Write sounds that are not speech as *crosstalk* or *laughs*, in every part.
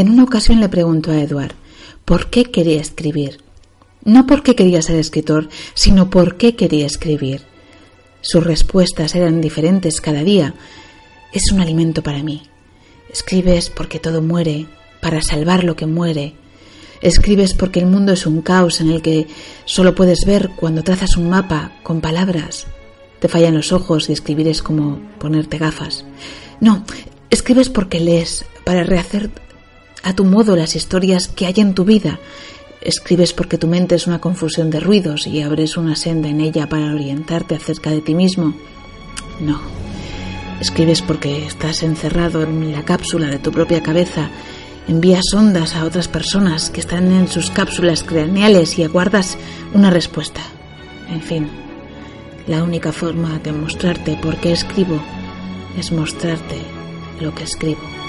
En una ocasión le preguntó a Edward por qué quería escribir. No por qué quería ser escritor, sino por qué quería escribir. Sus respuestas eran diferentes cada día. Es un alimento para mí. Escribes porque todo muere, para salvar lo que muere. Escribes porque el mundo es un caos en el que solo puedes ver cuando trazas un mapa con palabras. Te fallan los ojos y escribir es como ponerte gafas. No, escribes porque lees, para rehacer a tu modo las historias que hay en tu vida. Escribes porque tu mente es una confusión de ruidos y abres una senda en ella para orientarte acerca de ti mismo. No. Escribes porque estás encerrado en la cápsula de tu propia cabeza, envías ondas a otras personas que están en sus cápsulas craneales y aguardas una respuesta. En fin, la única forma de mostrarte por qué escribo es mostrarte lo que escribo.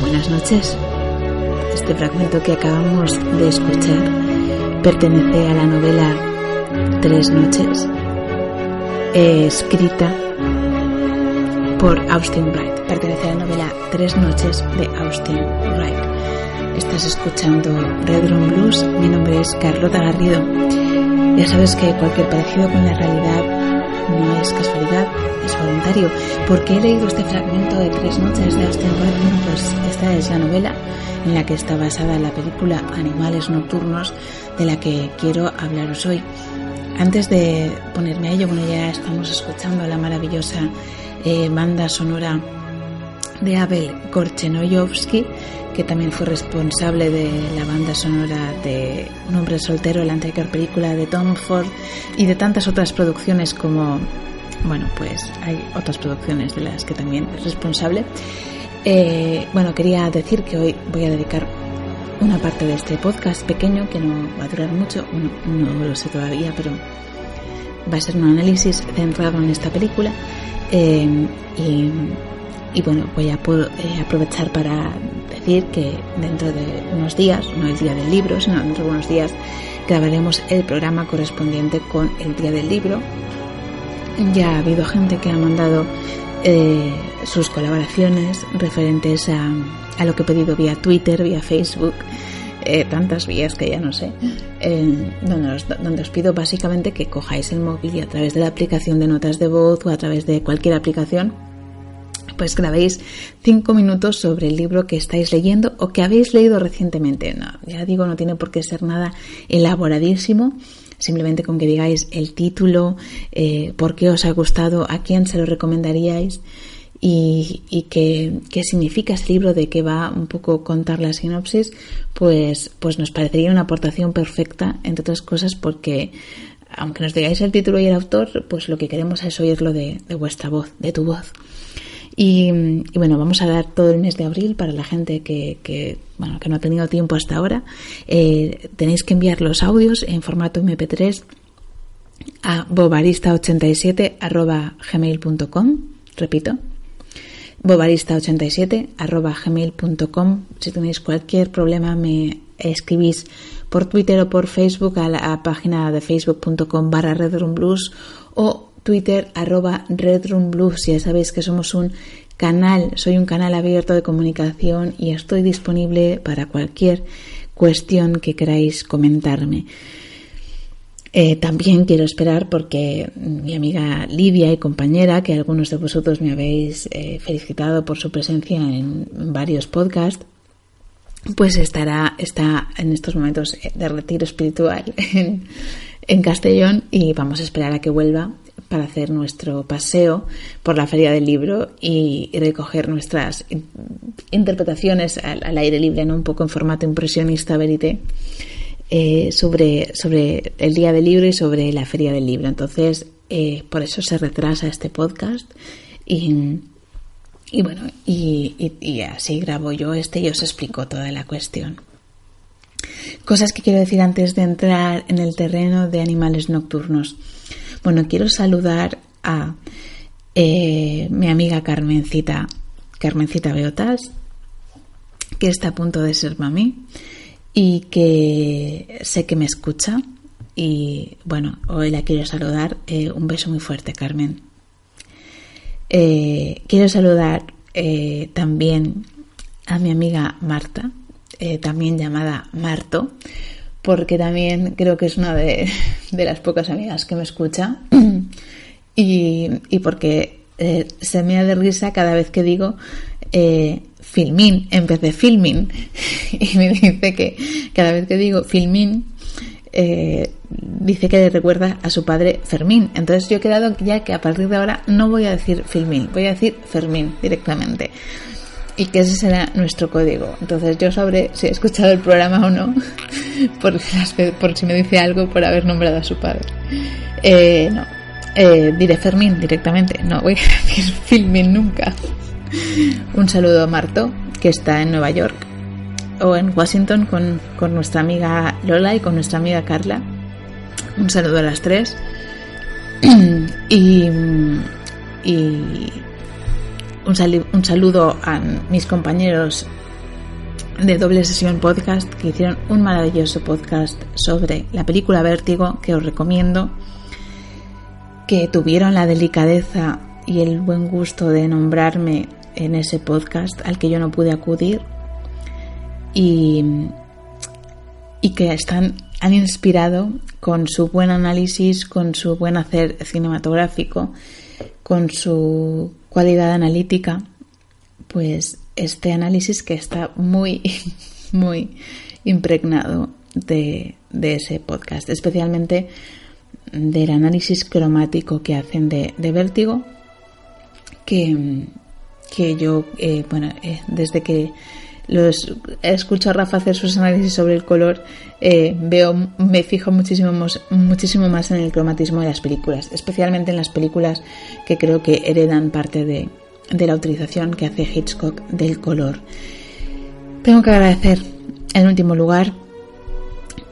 Buenas noches. Este fragmento que acabamos de escuchar pertenece a la novela Tres noches, escrita por Austin Wright. Pertenece a la novela Tres noches de Austin Wright. Estás escuchando Red Room Blues. Mi nombre es Carlota Garrido. Ya sabes que cualquier parecido con la realidad no es casualidad, es voluntario. porque he leído este fragmento de Tres noches de Austin Wright? pues esta es la novela en la que está basada la película Animales Nocturnos, de la que quiero hablaros hoy. Antes de ponerme a ello, bueno, ya estamos escuchando la maravillosa eh, banda sonora de Abel Korchenoyovsky, que también fue responsable de la banda sonora de Un hombre soltero, la anterior película de Tom Ford y de tantas otras producciones como, bueno, pues hay otras producciones de las que también es responsable. Eh, bueno, quería decir que hoy voy a dedicar una parte de este podcast pequeño que no va a durar mucho, no lo sé todavía, pero va a ser un análisis centrado en esta película eh, y y bueno, voy a eh, aprovechar para decir que dentro de unos días, no el día del libro, sino dentro de unos días, grabaremos el programa correspondiente con el día del libro. Ya ha habido gente que ha mandado eh, sus colaboraciones referentes a, a, lo que he pedido vía Twitter, vía Facebook, eh, tantas vías que ya no sé, donde, os, donde os pido básicamente que cojáis el móvil y a través de la aplicación de notas de voz o a través de cualquier aplicación pues grabéis cinco minutos sobre el libro que estáis leyendo o que habéis leído recientemente. No, ya digo, no tiene por qué ser nada elaboradísimo. Simplemente con que digáis el título, eh, por qué os ha gustado, a quién se lo recomendaríais y, qué, significa este libro, de qué va un poco contar la sinopsis, pues, pues nos parecería una aportación perfecta, entre otras cosas, porque aunque nos digáis el título y el autor, pues lo que queremos es oírlo de vuestra voz, de tu voz. Y, bueno, vamos a dar todo el mes de abril para la gente que, bueno, que no ha tenido tiempo hasta ahora. Eh, tenéis que enviar los audios en formato MP3 a bobarista87.gmail.com. Repito, bobarista87.gmail.com. Si tenéis cualquier problema, me escribís por Twitter o por Facebook a la página de facebook.com barra redroomblues o Twitter arroba Blues. Ya sabéis que somos un canal, soy un canal abierto de comunicación y estoy disponible para cualquier cuestión que queráis comentarme. Eh, también quiero esperar porque mi amiga Lidia y compañera, que algunos de vosotros me habéis eh, felicitado por su presencia en varios podcasts, pues estará, está en estos momentos de retiro espiritual *laughs* en, en Castellón y vamos a esperar a que vuelva para hacer nuestro paseo por la feria del libro y, recoger nuestras interpretaciones al, aire libre, ¿no? un poco en formato impresionista verité, eh, sobre, sobre el día del libro y sobre la feria del libro. Entonces, eh, por eso se retrasa este podcast y, y bueno, y, y así grabo yo este y os explico toda la cuestión. Cosas que quiero decir antes de entrar en el terreno de animales nocturnos. Bueno, quiero saludar a eh, mi amiga Carmencita, Carmencita Beotas, que está a punto de ser mami y que sé que me escucha y bueno, hoy la quiero saludar. Eh, un beso muy fuerte, Carmen. Eh, quiero saludar también a mi amiga Marta, también llamada Marto, porque también creo que es una de, las pocas amigas que me escucha *clears throat* y, y porque se me da de risa cada vez que digo filmín en vez de filming *laughs* y me dice que cada vez que digo filmín eh, dice que le recuerda a su padre Fermín. Entonces yo he quedado ya que a partir de ahora no voy a decir Filmín, voy a decir Fermín directamente. Y que ese será nuestro código. Entonces yo sabré si he escuchado el programa o no, *laughs* por, si me dice algo por haber nombrado a su padre. Eh, no, eh, diré Fermín directamente, no voy a *laughs* decir Filmín nunca. Un saludo a Marto, que está en Nueva York o en Washington con, nuestra amiga Lola y con nuestra amiga Carla. Un saludo a las tres. *clears throat* y, un, saludo a mis compañeros de Doble Sesión Podcast que hicieron un maravilloso podcast sobre la película Vértigo que os recomiendo, que tuvieron la delicadeza y el buen gusto de nombrarme en ese podcast al que yo no pude acudir y, que están, han inspirado con su buen análisis, con su buen hacer cinematográfico, con su cualidad analítica, pues este análisis que está muy, *laughs* muy impregnado de, ese podcast, especialmente del análisis cromático que hacen de, vértigo, que, que yo, eh, bueno, eh, desde que los escucho a Rafa hacer sus análisis sobre el color, eh, veo, me fijo muchísimo más, muchísimo más en el cromatismo de las películas, especialmente en las películas que creo que heredan parte de, de la utilización que hace Hitchcock del color. Tengo que agradecer en último lugar,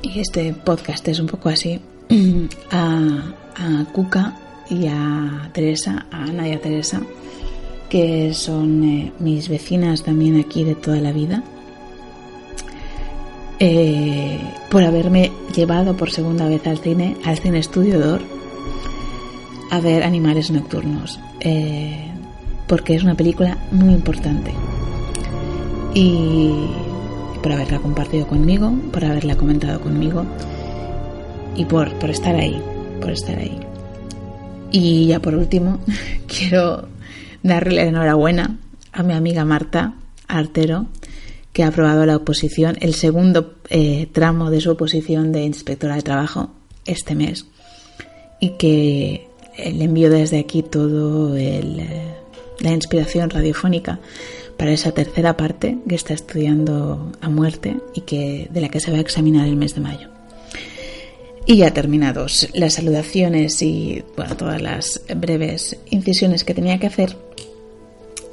y este podcast es un poco así, *clears throat* a, a Cuca y a Teresa, a Ana y a Teresa, que son eh, mis vecinas también aquí de toda la vida, eh, por haberme llevado por segunda vez al cine, al cine Estudio Dor, a ver Animales Nocturnos, eh, porque es una película muy importante. Y por haberla compartido conmigo, por haberla comentado conmigo y por, por estar ahí, por estar ahí. Y ya por último, *laughs* quiero darle la enhorabuena a mi amiga Marta Artero, que ha aprobado la oposición, el segundo eh, tramo de su oposición de inspectora de trabajo este mes, y que le envío desde aquí todo eh, la inspiración radiofónica para esa tercera parte que está estudiando a muerte y que de la que se va a examinar el mes de mayo. Y ya terminados las saludaciones y todas las breves incisiones que tenía que hacer,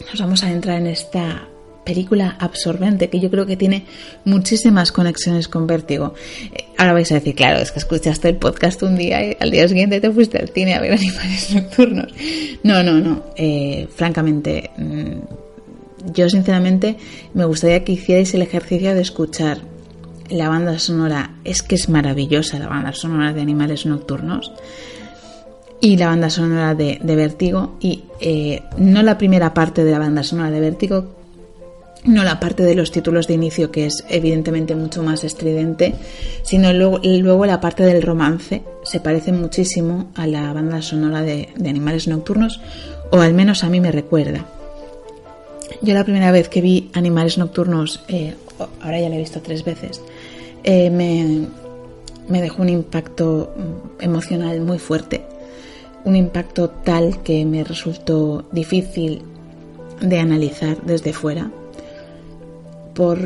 nos vamos a entrar en esta película absorbente que yo creo que tiene muchísimas conexiones con Vértigo. Eh, ahora vais a decir, claro, es que escuchaste el podcast un día y al día siguiente te fuiste al cine a ver *laughs* animales nocturnos. No, no, no. Eh, francamente, mm, yo sinceramente me gustaría que hicierais el ejercicio de escuchar la banda sonora es que es maravillosa, la banda sonora de Animales Nocturnos y la banda sonora de, de Vértigo y eh, no la primera parte de la banda sonora de Vértigo, no la parte de los títulos de inicio que es evidentemente mucho más estridente, sino luego, luego la parte del romance se parece muchísimo a la banda sonora de, Animales Nocturnos o al menos a mí me recuerda. Yo la primera vez que vi Animales Nocturnos, eh, ahora ya la he visto tres veces, eh, me, dejó un impacto emocional muy fuerte, un impacto tal que me resultó difícil de analizar desde fuera por,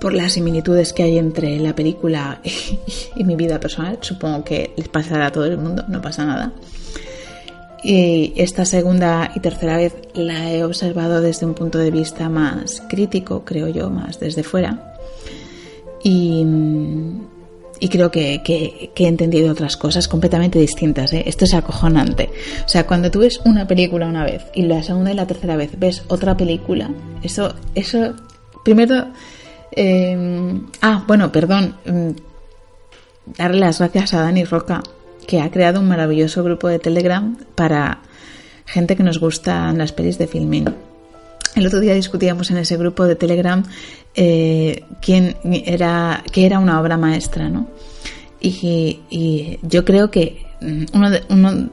por las similitudes que hay entre la película *laughs* y, mi vida personal. Supongo que les pasará a todo el mundo, no pasa nada. Y esta segunda y tercera vez la he observado desde un punto de vista más crítico, creo yo, más desde fuera. Y, creo que, he entendido otras cosas completamente distintas. ¿eh? Esto es acojonante. O sea, cuando tú ves una película una vez y la segunda y la tercera vez ves otra película, eso, eso, primero, em, ah, bueno, perdón, mm, darle las gracias a Dani Roca, que ha creado un maravilloso grupo de Telegram para gente que nos gustan las pelis de filming. El otro día discutíamos en ese grupo de Telegram eh, quién era, qué era una obra maestra, ¿no? Y, yo creo que mm, uno, uno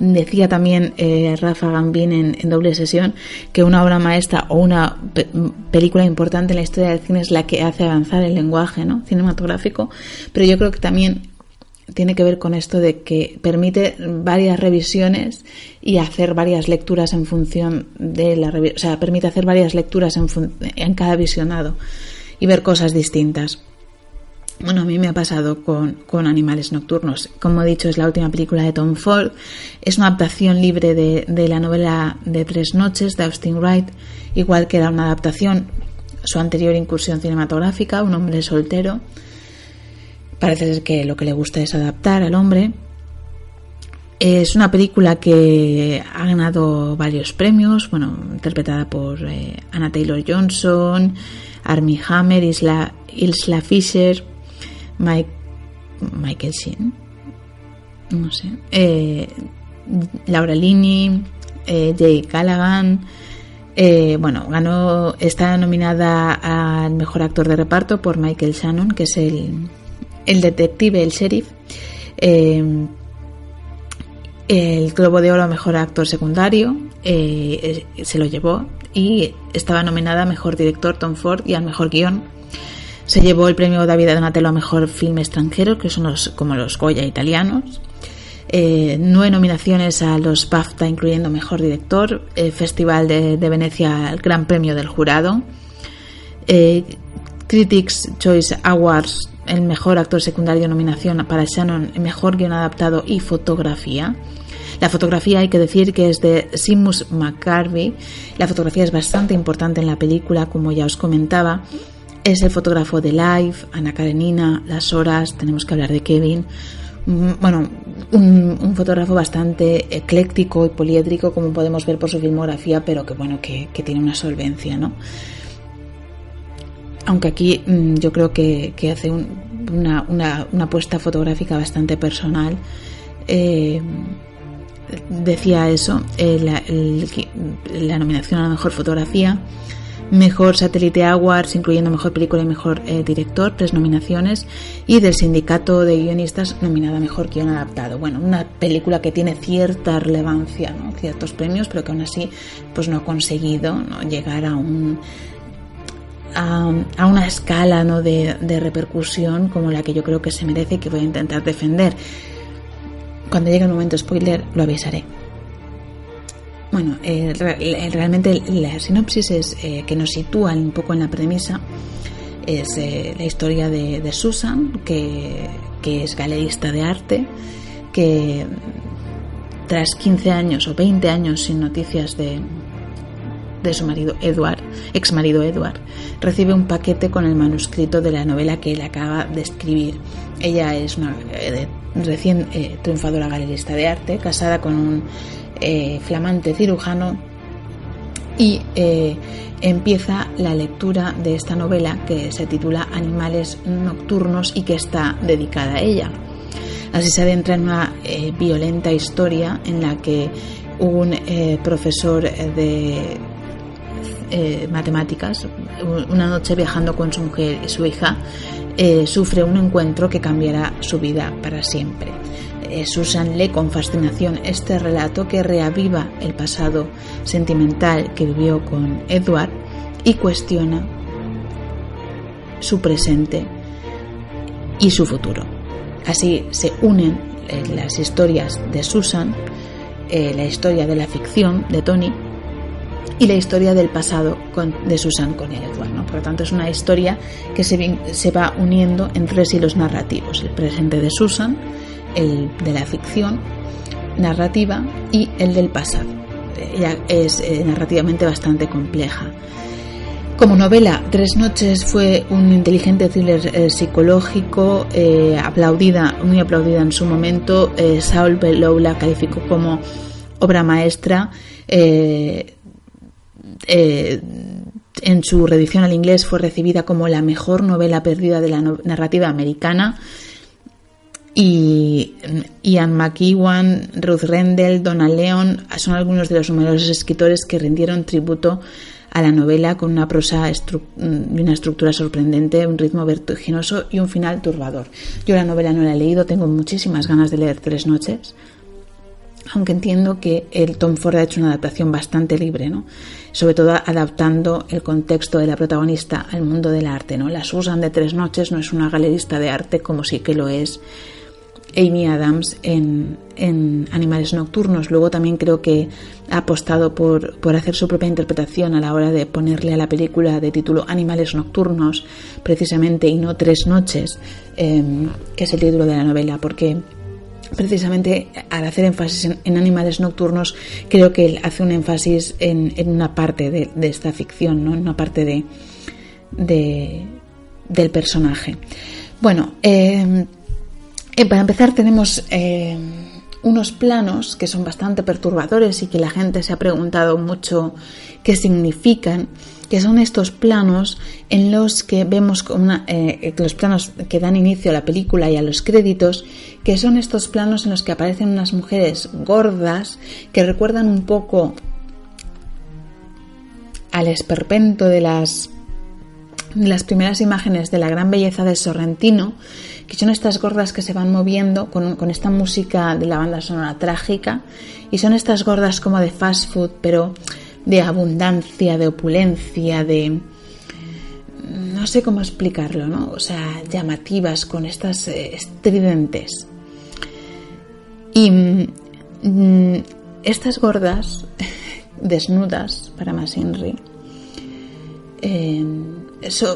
decía también eh, Rafa Gambín en, doble sesión que una obra maestra o una película importante en la historia del cine es la que hace avanzar el lenguaje ¿no? cinematográfico, pero yo creo que también tiene que ver con esto de que permite varias revisiones y hacer varias lecturas en función de la revisión, o sea, permite hacer varias lecturas en, en cada visionado y ver cosas distintas. Bueno, a mí me ha pasado con, Animales Nocturnos. Como he dicho, es la última película de Tom Ford. Es una adaptación libre de, la novela de Tres Noches de Austin Wright, igual que era una adaptación su anterior incursión cinematográfica, Un hombre soltero. Parece ser que lo que le gusta es adaptar al hombre. Es una película que ha ganado varios premios, bueno, interpretada por eh, Anna Taylor Johnson, Armie Hammer, Isla, Isla Fisher, Mike, Michael Sheen, no sé, eh, Laura Lini, eh, Jay Callaghan. Eh, bueno, ganó, está nominada al mejor actor de reparto por Michael Shannon, que es el, el detective, el sheriff. el Globo de Oro a mejor actor secundario se lo llevó y estaba nominada a mejor director Tom Ford y al mejor guion se llevó el premio David Donatello a Mejor Film Extranjero, que son los, como los Goya italianos. Eh, nueve nominaciones a los BAFTA, incluyendo Mejor Director, eh, Festival de, Venecia, el Gran Premio del Jurado, eh, Critics Choice Awards, el Mejor Actor Secundario, nominación para Shannon, Mejor Guión Adaptado y Fotografía. La fotografía hay que decir que es de Simus McCarvey. La fotografía es bastante importante en la película, como ya os comentaba. Es el fotógrafo de Live, Ana Karenina, Las Horas, tenemos que hablar de Kevin. Mm, bueno, un, fotógrafo bastante ecléctico y poliédrico, como podemos ver por su filmografía, pero que bueno, que, tiene una solvencia, ¿no? Aunque aquí mm, yo creo que, hace una, una, apuesta fotográfica bastante personal. Eh, decía eso, eh, la, la nominación a la mejor fotografía Mejor Satélite Awards, incluyendo Mejor Película y Mejor eh, Director, tres nominaciones, y del Sindicato de Guionistas, nominada Mejor Guión Adaptado. Bueno, una película que tiene cierta relevancia, ¿no? ciertos premios, pero que aún así pues no ha conseguido llegar a un a, una escala ¿no? de, de repercusión como la que yo creo que se merece y que voy a intentar defender. Cuando llegue el momento spoiler lo avisaré. Bueno, realmente la sinopsis es eh, que nos sitúa un poco en la premisa. Es eh, la historia de, Susan, que, es galerista de arte, que tras 15 años o 20 años sin noticias de, de su marido Edward, ex marido Edward, recibe un paquete con el manuscrito de la novela que él acaba de escribir. Ella es una recién triunfadora galerista de arte, casada con un eh, flamante cirujano y eh, empieza la lectura de esta novela que se titula Animales Nocturnos y que está dedicada a ella. Así se adentra en una eh, violenta historia en la que un profesor de matemáticas, una noche viajando con su mujer y su hija, sufre un encuentro que cambiará su vida para siempre. Eh, Susan lee con fascinación este relato que reaviva el pasado sentimental que vivió con Edward y cuestiona su presente y su futuro. Así se unen eh, las historias de Susan, eh, la historia de la ficción de Tony y la historia del pasado de Susan con Edward. Por lo tanto, es una historia que se, se va uniendo en tres hilos narrativos. El presente de Susan, el de la ficción narrativa y el del pasado. Ella es eh, narrativamente bastante compleja. Como novela, Tres Noches fue un inteligente thriller eh, psicológico, eh, aplaudida, muy aplaudida en su momento. Saul Bellow la calificó como obra maestra. En su reedición al inglés fue recibida como la mejor novela perdida de la narrativa americana y Ian McEwan, Ruth Rendell, Donna Leon son algunos de los numerosos escritores que rindieron tributo a la novela con una prosa y una estructura sorprendente, un ritmo vertiginoso y un final turbador. Yo la novela no la he leído, tengo muchísimas ganas de leer Tres Noches, aunque entiendo que el Tom Ford ha hecho una adaptación bastante libre, ¿no? sobre todo adaptando el contexto de la protagonista al mundo del arte. ¿no? La Susan de Tres Noches no es una galerista de arte como sí que lo es Amy Adams en, Animales Nocturnos. Luego también creo que ha apostado por, hacer su propia interpretación a la hora de ponerle a la película de título Animales Nocturnos, precisamente, y no Tres Noches, em, que es el título de la novela, porque precisamente al hacer énfasis en, animales nocturnos, creo que él hace un énfasis en, una parte de, esta ficción, ¿no? en una parte de, del personaje. Bueno, em, eh, para empezar tenemos eh, unos planos que son bastante perturbadores y que la gente se ha preguntado mucho qué significan, que son estos planos en los que vemos eh, los planos que dan inicio a la película y a los créditos, que son estos planos en los que aparecen unas mujeres gordas que recuerdan un poco al esperpento de las, de las primeras imágenes de la gran belleza de Sorrentino, que son estas gordas que se van moviendo con, esta música de la banda sonora trágica y son estas gordas como de fast food, pero de abundancia, de opulencia, de... no sé cómo explicarlo, ¿no? O sea, llamativas, con estas eh, estridentes. Y mm, estas gordas, *laughs* desnudas para más eh,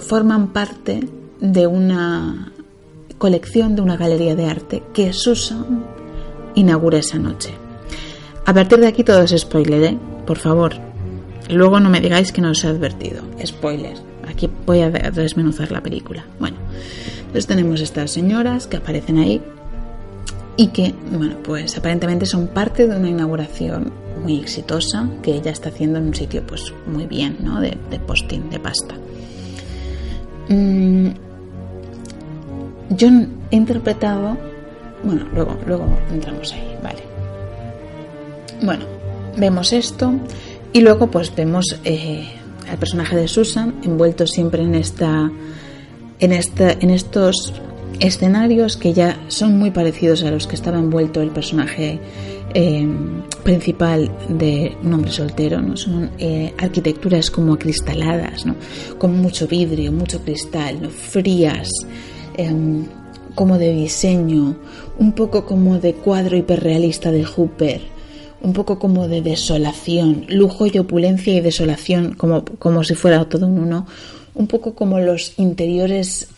forman parte de una colección de una galería de arte que Susan inaugura esa noche. A partir de aquí todo es spoiler, ¿eh? Por favor. Luego no me digáis que no os he advertido. Spoiler. Aquí voy a desmenuzar la película. Bueno, entonces tenemos estas señoras que aparecen ahí y que, bueno, pues aparentemente son parte de una inauguración muy exitosa que ella está haciendo en un sitio, pues muy bien, ¿no? De, posting, de pasta. Mm, yo he interpretado, bueno, luego, luego entramos ahí, vale. Bueno, vemos esto y luego pues vemos eh, al personaje de Susan envuelto siempre en esta, en esta, en estos escenarios que ya son muy parecidos a los que estaba envuelto el personaje eh, principal de un hombre soltero, ¿no? Son eh, arquitecturas como acristaladas, ¿no? Con mucho vidrio, mucho cristal. Frías, Em, como de diseño, un poco como de cuadro hiperrealista de Hooper, un poco como de desolación, lujo y opulencia y desolación, como, como si fuera todo un uno, un poco como los interiores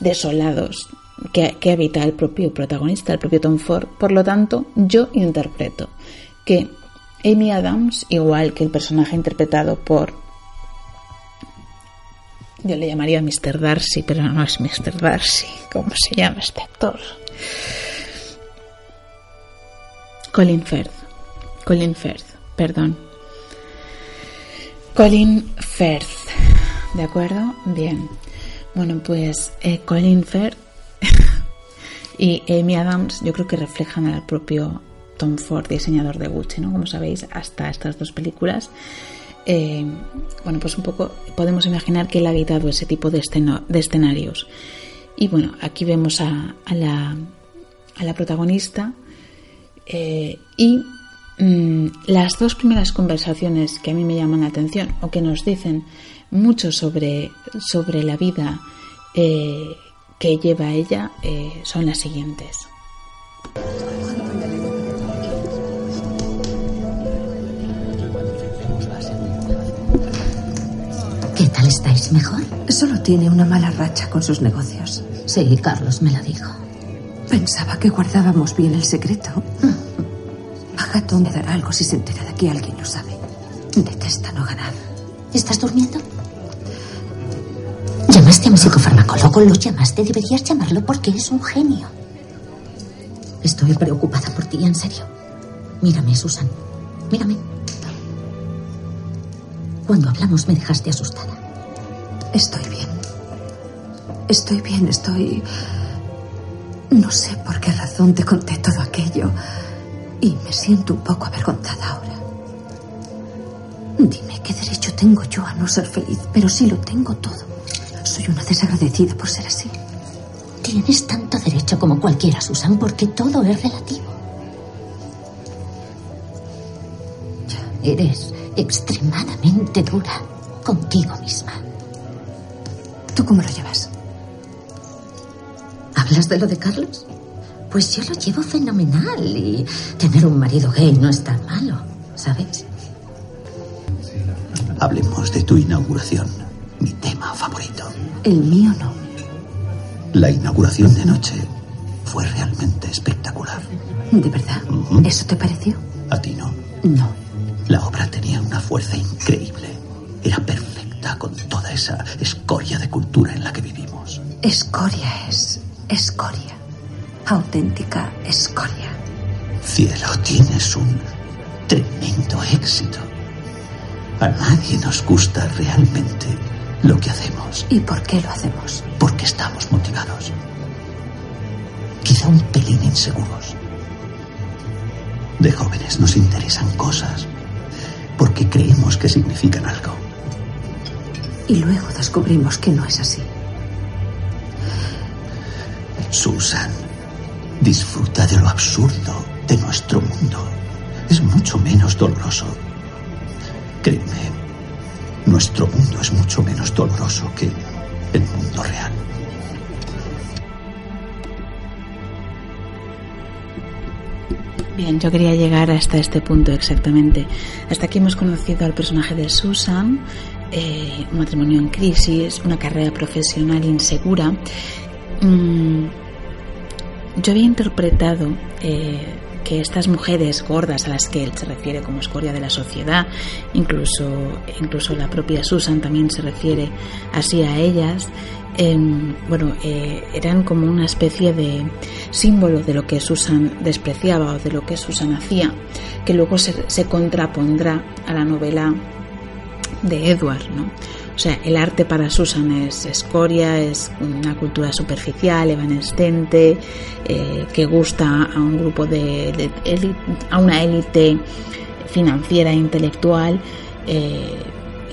desolados que, que habita el propio protagonista, el propio Tom Ford. Por lo tanto, yo interpreto que Amy Adams, igual que el personaje interpretado por yo le llamaría Mr. Darcy, pero no es Mr. Darcy. ¿Cómo se llama este actor? Colin Firth. Colin Firth, perdón. Colin Firth. ¿De acuerdo? Bien. Bueno, pues eh, Colin Firth *laughs* y Amy Adams yo creo que reflejan al propio Tom Ford, diseñador de Gucci, ¿no? Como sabéis, hasta estas dos películas eh, bueno, pues un poco podemos imaginar que él ha habitado ese tipo de, escenarios. Y bueno, aquí vemos a, la, protagonista eh, y mm, las dos primeras conversaciones que a mí me llaman la atención o que nos dicen mucho sobre, sobre la vida eh, que lleva ella son las siguientes. ¿Estáis mejor? Solo tiene una mala racha con sus negocios. Sí, Carlos me lo dijo. Pensaba que guardábamos bien el secreto. A me dará algo si se entera de que alguien lo sabe. Detesta no ganar. ¿Estás durmiendo? Llamaste a mi psicofarmacólogo, lo llamaste. Deberías llamarlo porque es un genio. Estoy preocupada por ti, en serio. Mírame, Susan. Mírame. Cuando hablamos me dejaste asustada. Estoy bien. Estoy bien, estoy... No sé por qué razón te conté todo aquello y me siento un poco avergonzada ahora. Dime qué derecho tengo yo a no ser feliz, pero sí lo tengo todo. Soy una desagradecida por ser así. Tienes tanto derecho como cualquiera, Susan, porque todo es relativo. Ya. Eres extremadamente dura contigo misma. ¿Tú cómo lo llevas? ¿Hablas de lo de Carlos? Pues yo lo llevo fenomenal y tener un marido gay no es tan malo, ¿sabes? Hablemos de tu inauguración, mi tema favorito. El mío no. La inauguración de noche fue realmente espectacular. ¿De verdad? ¿Eso te pareció? A ti no. No. La obra tenía una fuerza increíble. Era perfecta con toda esa escoria de cultura en la que vivimos. Escoria es escoria. Auténtica escoria. Cielo, tienes un tremendo éxito. A nadie nos gusta realmente lo que hacemos. ¿Y por qué lo hacemos? Porque estamos motivados. Quizá un pelín inseguros. De jóvenes nos interesan cosas porque creemos que significan algo. Y luego descubrimos que no es así. Susan, disfruta de lo absurdo de nuestro mundo. Es mucho menos doloroso. Créeme, nuestro mundo es mucho menos doloroso que el mundo real. Bien, yo quería llegar hasta este punto exactamente. Hasta aquí hemos conocido al personaje de Susan, eh, un matrimonio en crisis, una carrera profesional insegura. Mm, yo había interpretado eh, que estas mujeres gordas a las que él se refiere como escoria de la sociedad, incluso, incluso la propia Susan también se refiere así a ellas, em, bueno, eh, eran como una especie de símbolo de lo que Susan despreciaba o de lo que Susan hacía, que luego se, se contrapondrá a la novela de Edward, ¿no? O sea, el arte para Susan es escoria, es una cultura superficial, evanescente, eh, que gusta a un grupo de, a una élite financiera e intelectual. Eh,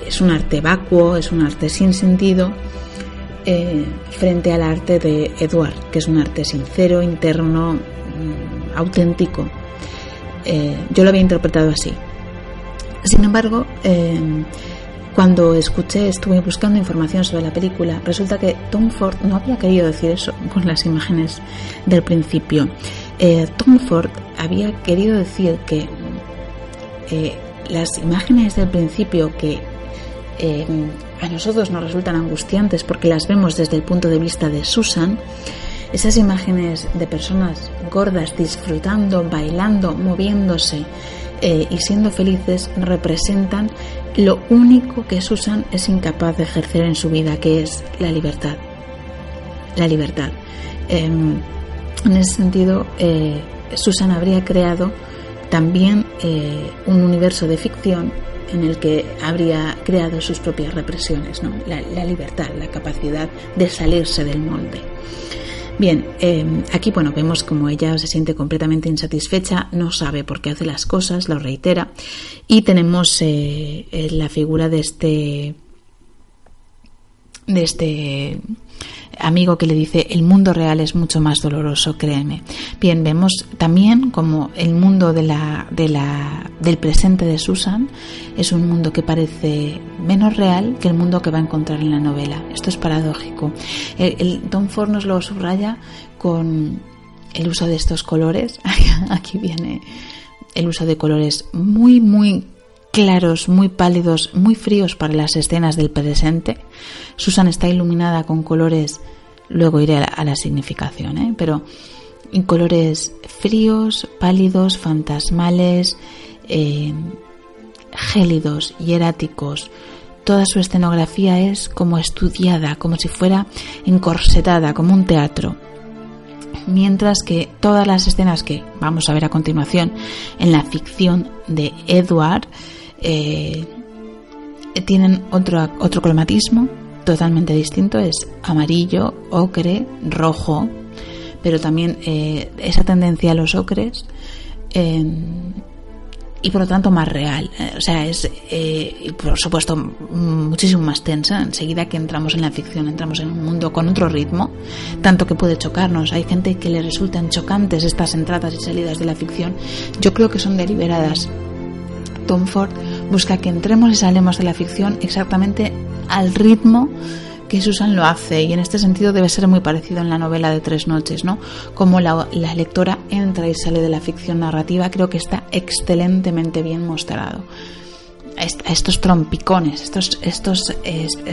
es un arte vacuo, es un arte sin sentido, eh, frente al arte de Edward, que es un arte sincero, interno, mm, auténtico. Yo lo había interpretado así. Sin embargo, cuando escuché, estuve buscando información sobre la película, resulta que Tom Ford no había querido decir eso con las imágenes del principio. Eh, Tom Ford había querido decir que eh, las imágenes del principio que eh, a nosotros nos resultan angustiantes porque las vemos desde el punto de vista de Susan, esas imágenes de personas gordas disfrutando, bailando, moviéndose y siendo felices representan lo único que Susan es incapaz de ejercer en su vida, que es la libertad. La libertad. Eh, en ese sentido, eh, Susan habría creado también eh, un universo de ficción en el que habría creado sus propias represiones, ¿no? la, la libertad, la capacidad de salirse del molde. Bien, eh, aquí bueno vemos como ella se siente completamente insatisfecha, no sabe por qué hace las cosas, lo reitera. Y tenemos eh, eh, la figura de este de este amigo que le dice el mundo real es mucho más doloroso, créeme. Bien, vemos también como el mundo de la, de la, del presente de Susan es un mundo que parece menos real que el mundo que va a encontrar en la novela. Esto es paradójico. El, Tom Ford nos lo subraya con el uso de estos colores. *laughs* Aquí viene el uso de colores muy, muy claros, muy pálidos, muy fríos para las escenas del presente. Susan está iluminada con colores, luego iré a la, significación, ¿eh? pero en colores fríos, pálidos, fantasmales, eh, gélidos, hieráticos. Toda su escenografía es como estudiada, como si fuera encorsetada, como un teatro. Mientras que todas las escenas que vamos a ver a continuación en la ficción de Edward, eh, tienen otro, otro cromatismo totalmente distinto, es amarillo, ocre, rojo, pero también eh, esa tendencia a los ocres y por lo tanto más real. Eh, o sea, es, eh, por supuesto, muchísimo más tensa. Enseguida que entramos en la ficción, entramos en un mundo con otro ritmo, tanto que puede chocarnos. Hay gente que le resultan chocantes estas entradas y salidas de la ficción. Yo creo que son deliberadas. Tom Ford busca que entremos y salemos de la ficción exactamente al ritmo que Susan lo hace. Y en este sentido debe ser muy parecido en la novela de Tres Noches, ¿no? Como la, lectora entra y sale de la ficción narrativa, creo que está excelentemente bien mostrado estos trompicones, estos, estos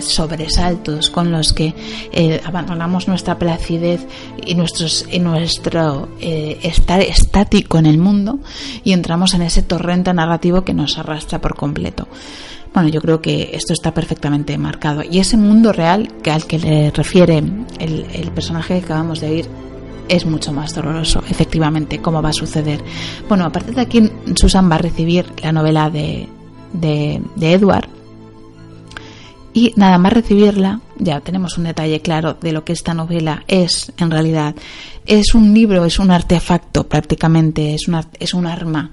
sobresaltos con los que eh, abandonamos nuestra placidez y, nuestros, y nuestro eh, estar estático en el mundo y entramos en ese torrente narrativo que nos arrastra por completo. Bueno, yo creo que esto está perfectamente marcado. Y ese mundo real que al que le refiere el, personaje que acabamos de oír es mucho más doloroso, efectivamente, cómo va a suceder. Bueno, a partir de aquí, Susan va a recibir la novela de, de, Edward. Y nada más recibirla, ya tenemos un detalle claro de lo que esta novela es en realidad. Es un libro, es un artefacto prácticamente, es, una, es un arma.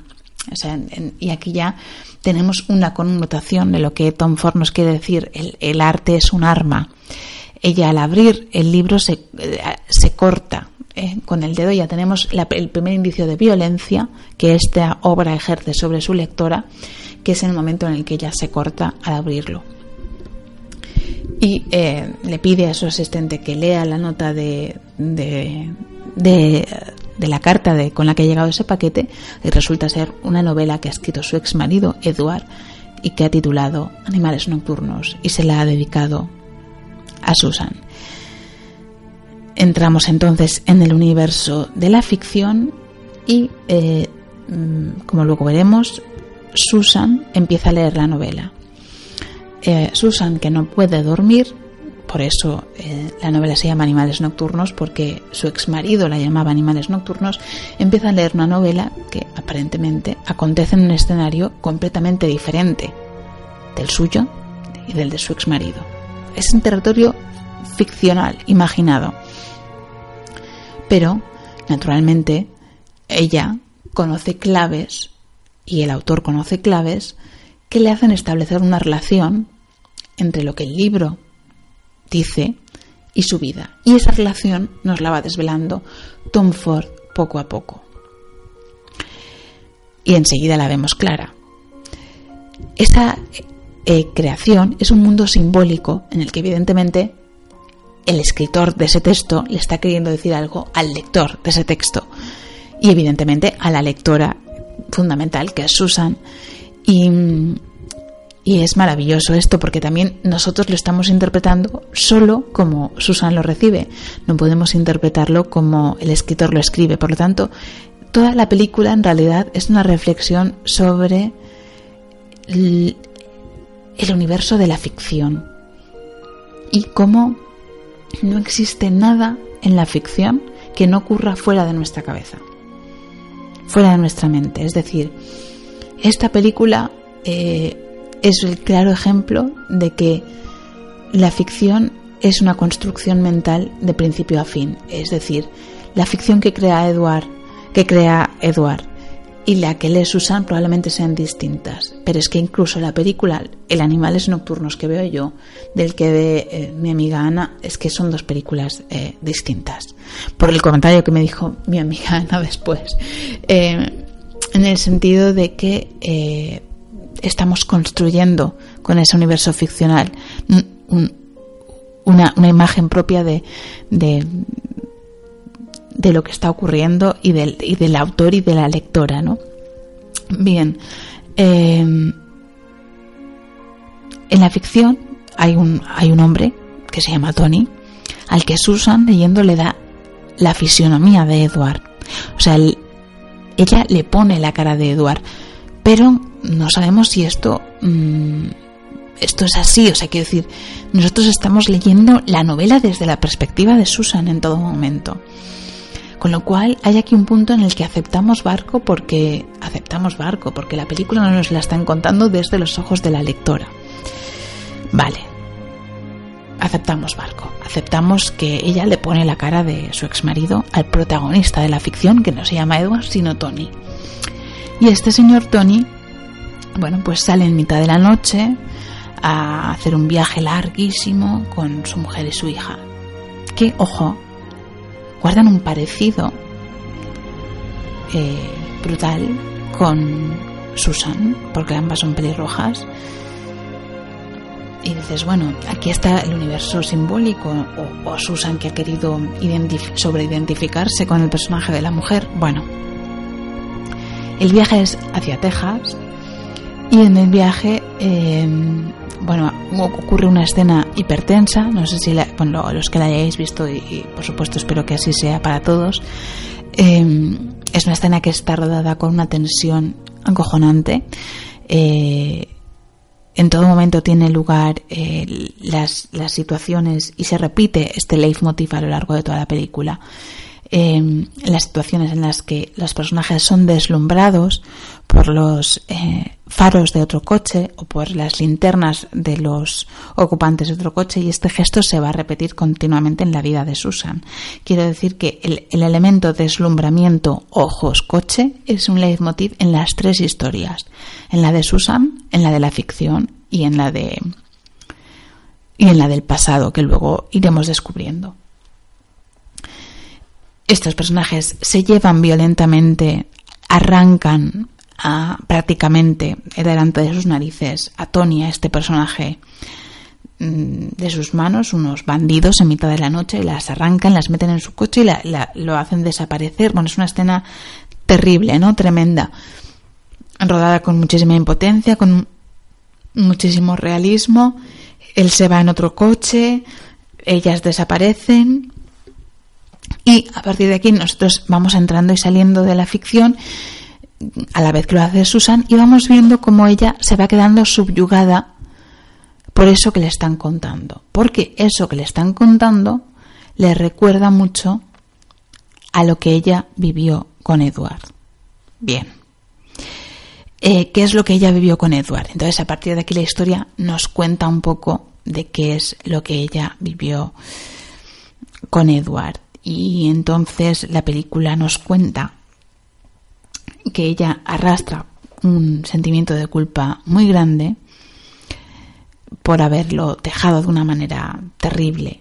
Y aquí ya tenemos una connotación de lo que Tom Ford nos quiere decir, el, arte es un arma. Ella al abrir el libro se, eh, se corta eh, con el dedo, ya tenemos el primer indicio de violencia que esta obra ejerce sobre su lectora, que es el momento en el que ella se corta al abrirlo. Y eh, le pide a su asistente que lea la nota de, de, la carta de, con la que ha llegado ese paquete y resulta ser una novela que ha escrito su ex marido, Edward, y que ha titulado Animales Nocturnos y se la ha dedicado a Susan. Entramos entonces en el universo de la ficción y, eh, mm, como luego veremos, Susan empieza a leer la novela. Eh, Susan, que no puede dormir, por eso eh, la novela se llama Animales Nocturnos, porque su ex marido la llamaba Animales Nocturnos, empieza a leer una novela que aparentemente acontece en un escenario completamente diferente del suyo y del de su ex marido. Es un territorio ficcional, imaginado. Pero, naturalmente, ella conoce claves, y el autor conoce claves, que le hacen establecer una relación entre lo que el libro dice y su vida. Y esa relación nos la va desvelando Tom Ford poco a poco. Y enseguida la vemos clara. Esa eh, creación es un mundo simbólico en el que evidentemente el escritor de ese texto le está queriendo decir algo al lector de ese texto y evidentemente a la lectora fundamental que es Susan y y es maravilloso esto porque también nosotros lo estamos interpretando solo como Susan lo recibe. No podemos interpretarlo como el escritor lo escribe. Por lo tanto, toda la película en realidad es una reflexión sobre el, universo de la ficción y cómo no existe nada en la ficción que no ocurra fuera de nuestra cabeza, fuera de nuestra mente. Es decir, esta película eh, es el claro ejemplo de que la ficción es una construcción mental de principio a fin. Es decir, la ficción que crea Edward, que crea Edward y la que lee Susan probablemente sean distintas. Pero es que incluso la película El Animales Nocturnos que veo yo, del que ve eh, mi amiga Ana, es que son dos películas eh, distintas. Por el comentario que me dijo mi amiga Ana *laughs* después. Eh, en el sentido de que estamos construyendo con ese universo ficcional una, imagen propia de, de, lo que está ocurriendo y del, y del autor y de la lectora, ¿no? Bien, em, en la ficción hay un, hay un hombre que se llama Tony, al que Susan leyendo le da la fisionomía de Edward. O sea, ella le pone la cara de Edward, pero no sabemos si esto, mm, esto es así. O sea, quiero decir, nosotros estamos leyendo la novela desde la perspectiva de Susan en todo momento. Con lo cual hay aquí un punto en el que aceptamos barco porque aceptamos barco, porque la película no nos la están contando desde los ojos de la lectora. Vale. aceptamos barco, aceptamos que ella le pone la cara de su exmarido al protagonista de la ficción, que no se llama Edward, sino Tony. Y este señor Tony, bueno, pues sale en mitad de la noche a hacer un viaje larguísimo con su mujer y su hija. Que, ojo, guardan un parecido eh, brutal con Susan, porque ambas son pelirrojas. Y dices, bueno, aquí está el universo simbólico, o, Susan que ha querido sobreidentificarse con el personaje de la mujer. Bueno, el viaje es hacia Texas y en el viaje, em, bueno, ocurre una escena hipertensa. No sé si bueno, los que la hayáis visto y, por supuesto espero que así sea para todos. Em, es una escena que está rodada con una tensión acojonante. Eh, en todo momento tiene lugar eh, las, situaciones y se repite este leitmotiv a lo largo de toda la película. Eh, las situaciones en las que los personajes son deslumbrados por los eh, faros de otro coche o por las linternas de los ocupantes de otro coche y este gesto se va a repetir continuamente en la vida de Susan. Quiero decir que el, el elemento deslumbramiento ojos-coche es un leitmotiv en las tres historias, en la de Susan, en la de la ficción y en la de y en la del pasado que luego iremos descubriendo. Estos personajes se llevan violentamente, arrancan a, prácticamente delante de sus narices a Tony, a este personaje mm, de sus manos unos bandidos en mitad de la noche, las arrancan, las meten en su coche y la, lo hacen desaparecer. Bueno, es una escena terrible, ¿no? Tremenda. Rodada con muchísima impotencia, con muchísimo realismo. Él se va en otro coche, ellas desaparecen. Y a partir de aquí nosotros vamos entrando y saliendo de la ficción a la vez que lo hace Susan, y vamos viendo cómo ella se va quedando subyugada por eso que le están contando. Porque eso que le están contando le recuerda mucho a lo que ella vivió con Edward. Bien. Eh, ¿Qué es lo que ella vivió con Edward? Entonces, a partir de aquí la historia nos cuenta un poco de qué es lo que ella vivió con Edward. Y entonces la película nos cuenta que ella arrastra un sentimiento de culpa muy grande por haberlo dejado de una manera terrible,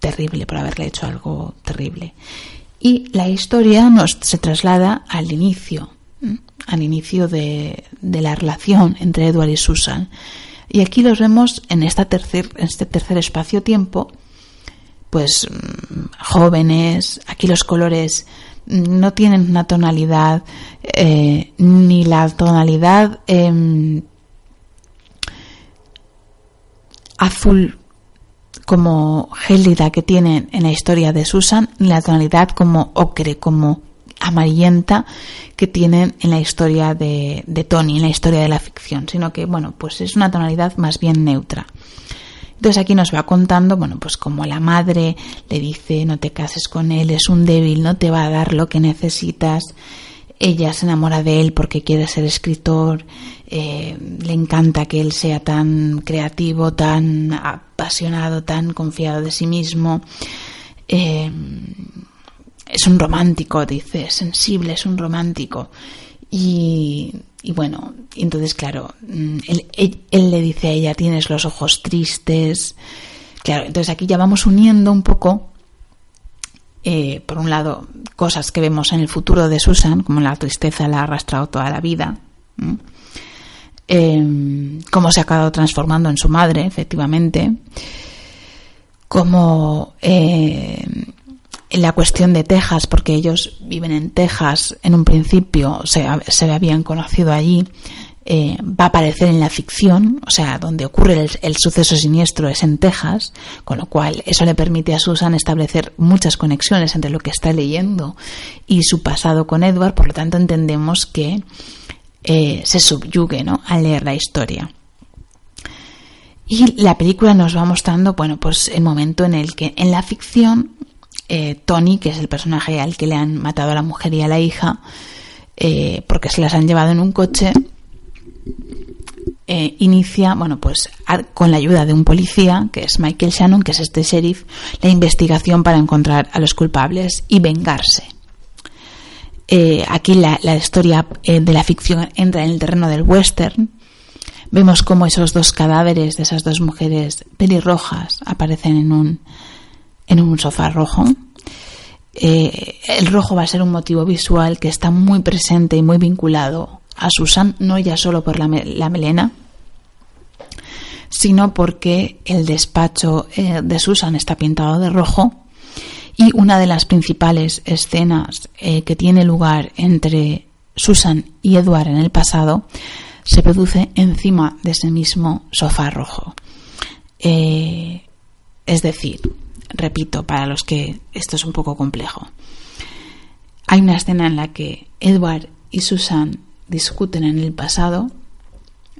terrible, por haberle hecho algo terrible. Y la historia nos se traslada al inicio, al inicio de, la relación entre Edward y Susan. Y aquí los vemos en, esta tercer, en este tercer espacio-tiempo, pues mm, jóvenes, aquí los colores no tienen una tonalidad eh, ni la tonalidad em, azul como gélida que tienen en la historia de Susan, ni la tonalidad como ocre, como amarillenta que tienen en la historia de, de Tony, en la historia de la ficción, sino que, bueno, pues es una tonalidad más bien neutra. Entonces aquí nos va contando, bueno, pues como la madre le dice no te cases con él, es un débil, no te va a dar lo que necesitas. Ella se enamora de él porque quiere ser escritor, eh, le encanta que él sea tan creativo, tan apasionado, tan confiado de sí mismo. Eh, es un romántico, dice, sensible, es un romántico. Y y bueno, entonces, claro, mm, él, le dice a ella, tienes los ojos tristes. Claro, entonces aquí ya vamos uniendo un poco, eh, por un lado, cosas que vemos en el futuro de Susan, como la tristeza la ha arrastrado toda la vida, eh, cómo se ha acabado transformando en su madre, efectivamente, como eh, la cuestión de Texas, porque ellos viven en Texas en un principio, se, se habían conocido allí, eh, va a aparecer en la ficción, o sea, donde ocurre el, suceso siniestro es en Texas, con lo cual eso le permite a Susan establecer muchas conexiones entre lo que está leyendo y su pasado con Edward, por lo tanto entendemos que eh, se subyugue ¿no? al leer la historia. Y la película nos va mostrando, bueno, pues el momento en el que en la ficción eh, Tony, que es el personaje al que le han matado a la mujer y a la hija, eh, porque se las han llevado en un coche, eh, inicia, bueno, pues con la ayuda de un policía, que es Michael Shannon, que es este sheriff, la investigación para encontrar a los culpables y vengarse. Aquí la, historia eh, de la ficción entra en el terreno del western. Vemos cómo esos dos cadáveres de esas dos mujeres pelirrojas aparecen en un, en un sofá rojo. el rojo va a ser un motivo visual que está muy presente y muy vinculado a Susan no ya solo por la, melena, sino porque el despacho eh, de Susan está pintado de rojo y una de las principales escenas eh, que tiene lugar entre Susan y Edward en el pasado se produce encima de ese mismo sofá rojo. Eh, es decir, repito, para los que esto es un poco complejo, hay una escena en la que Edward y Susan discuten en el pasado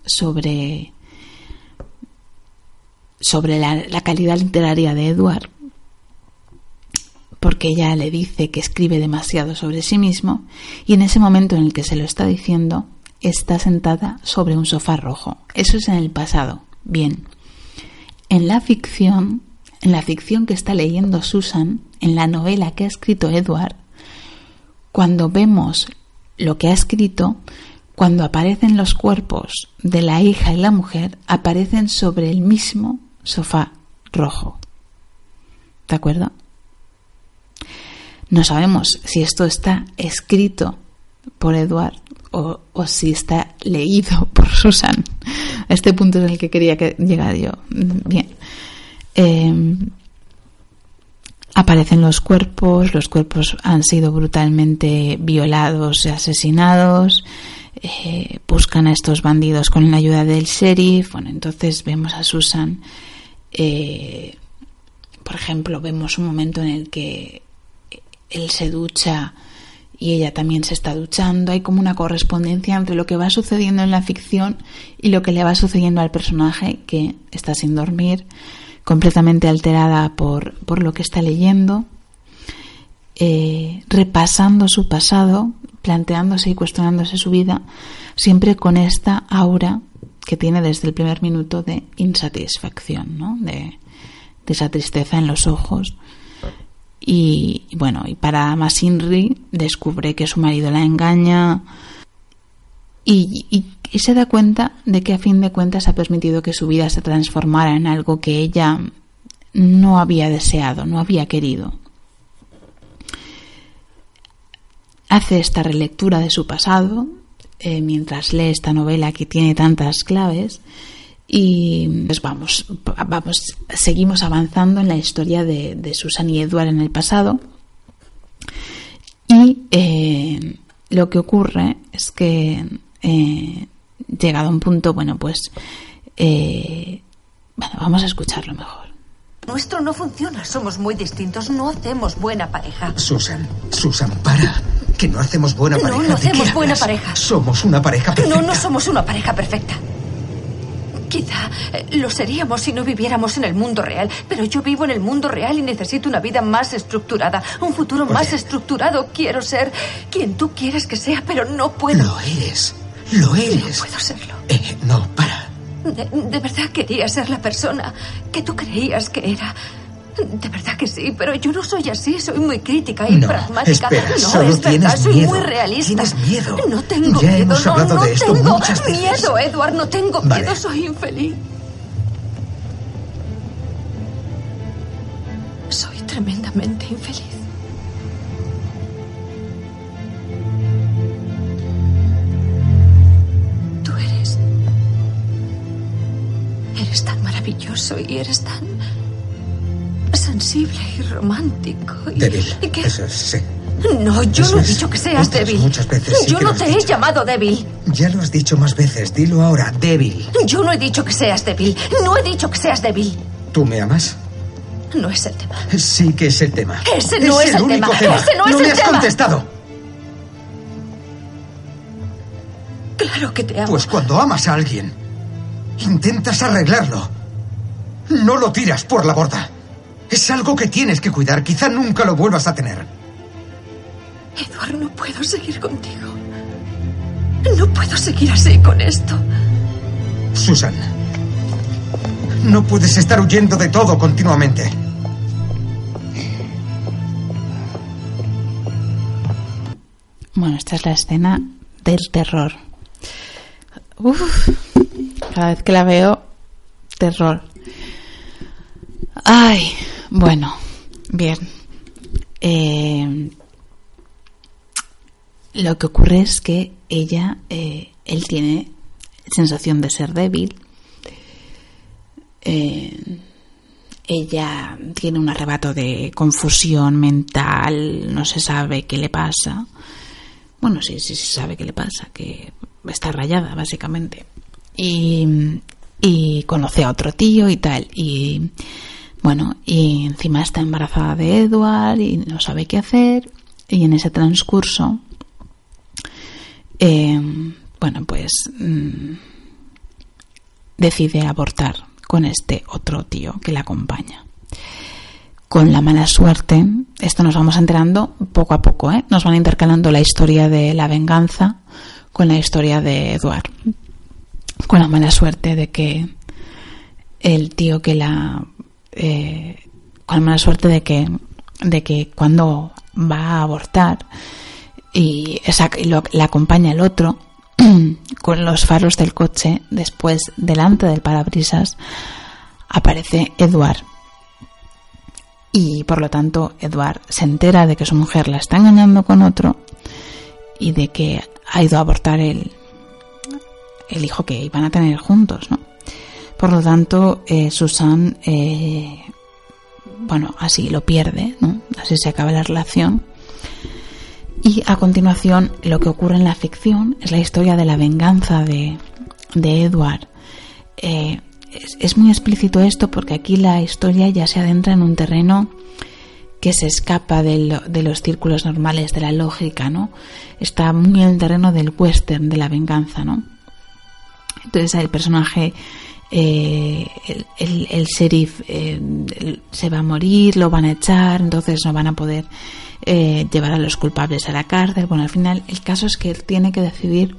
sobre, sobre la, calidad literaria de Edward, porque ella le dice que escribe demasiado sobre sí mismo, y en ese momento en el que se lo está diciendo, está sentada sobre un sofá rojo. Eso es en el pasado. Bien. En la ficción, en la ficción que está leyendo Susan, en la novela que ha escrito Edward, cuando vemos lo que ha escrito, cuando aparecen los cuerpos de la hija y la mujer, aparecen sobre el mismo sofá rojo. ¿De acuerdo? No sabemos si esto está escrito por Edward o, si está leído *laughs* por Susan. Este punto es el que quería que llegar yo. Bien. Em, Aparecen los cuerpos, los cuerpos han sido brutalmente violados y asesinados. Eh, buscan a estos bandidos con la ayuda del sheriff. Bueno, entonces vemos a Susan. Eh, por ejemplo, vemos un momento en el que él se ducha y ella también se está duchando. Hay como una correspondencia entre lo que va sucediendo en la ficción y lo que le va sucediendo al personaje que está sin dormir completamente alterada por, por lo que está leyendo, eh, repasando su pasado, planteándose y cuestionándose su vida, siempre con esta aura que tiene desde el primer minuto de insatisfacción, ¿no? de, esa tristeza en los ojos. Y, bueno, y para Masinri descubre que su marido la engaña y, y y se da cuenta de que a fin de cuentas ha permitido que su vida se transformara en algo que ella no había deseado, no había querido. Hace esta relectura de su pasado eh, mientras lee esta novela que tiene tantas claves y pues vamos, vamos, seguimos avanzando en la historia de, Susan y Edward en el pasado y eh, lo que ocurre es que eh, llegado a un punto, bueno, pues eh, bueno, vamos a escucharlo mejor. Nuestro no funciona, somos muy distintos, no hacemos buena pareja. Susan, Susan, para. Que no hacemos buena pareja. No, no hacemos buena pareja. Somos una pareja perfecta. No, no somos una pareja perfecta. Quizá eh, lo seríamos si no viviéramos en el mundo real, pero yo vivo en el mundo real y necesito una vida más estructurada, un futuro más estructurado. Quiero ser quien tú quieres que sea, pero no puedo. Lo eres. Lo eres. No puedo serlo. Eh, no, para. De, verdad quería ser la persona que tú creías que era. De verdad que sí, pero yo no soy así, soy muy crítica y pragmática. Espera, no, solo es verdad, soy miedo. muy realista. Tienes miedo. No tengo ya miedo, hemos no, hablado no de esto tengo muchas veces. miedo, Edward, no tengo miedo, soy infeliz. Soy tremendamente infeliz. Eres tan maravilloso y eres tan sensible y romántico. Y, débil. ¿y Eso sí. No, yo no he dicho que seas débil. Muchas veces. yo no te he llamado débil. Ya lo has dicho más veces. Dilo ahora, débil. Yo no he dicho que seas débil. No he dicho que seas débil. ¿Tú me amas? No es el tema. Sí que es el tema. Ese no es, el, único tema. Ese no, es me el has contestado. Claro que te amo. Pues cuando amas a alguien, Intentas arreglarlo. No lo tiras por la borda. Es algo que tienes que cuidar. Quizá nunca lo vuelvas a tener. Eduardo, no puedo seguir contigo. No puedo seguir así con esto. Susan, no puedes estar huyendo de todo continuamente. Bueno, esta es la escena del terror. Uf, cada vez que la veo, terror. Ay, bueno, bien. Eh, lo que ocurre es que ella, eh, él tiene sensación de ser débil. Eh, ella tiene un arrebato de confusión mental, no se sabe qué le pasa. Bueno, sí, sí se sabe qué le pasa, que está rayada, básicamente. Y, conoce a otro tío y tal. Y bueno, y encima está embarazada de Edward y no sabe qué hacer. Y en ese transcurso, eh, bueno, pues mm, decide abortar con este otro tío que la acompaña. Con la mala suerte, esto nos vamos enterando poco a poco, ¿eh? nos van intercalando la historia de la venganza con la historia de Edward. Con la mala suerte de que el tío que la eh, con la mala suerte de que, de que cuando va a abortar y, esa, la acompaña el otro *clears throat* con los faros del coche, después delante del parabrisas aparece Edward. Y por lo tanto, Edward se entera de que su mujer la está engañando con otro y de que ha ido a abortar el, el hijo que iban a tener juntos, ¿no? Por lo tanto, eh, Susan, eh, bueno, así lo pierde, ¿no? Así se acaba la relación. Y a continuación, lo que ocurre en la ficción es la historia de la venganza de, de Edward. Eh, es, muy explícito esto porque aquí la historia ya se adentra en un terreno que se escapa de, de, los círculos normales de la lógica, ¿no? Está muy en el terreno del western, de la venganza, ¿no? Entonces el personaje eh, el, sheriff eh, se va a morir, lo van a echar, entonces no van a poder eh, llevar a los culpables a la cárcel. Bueno, al final el caso es que él tiene que decidir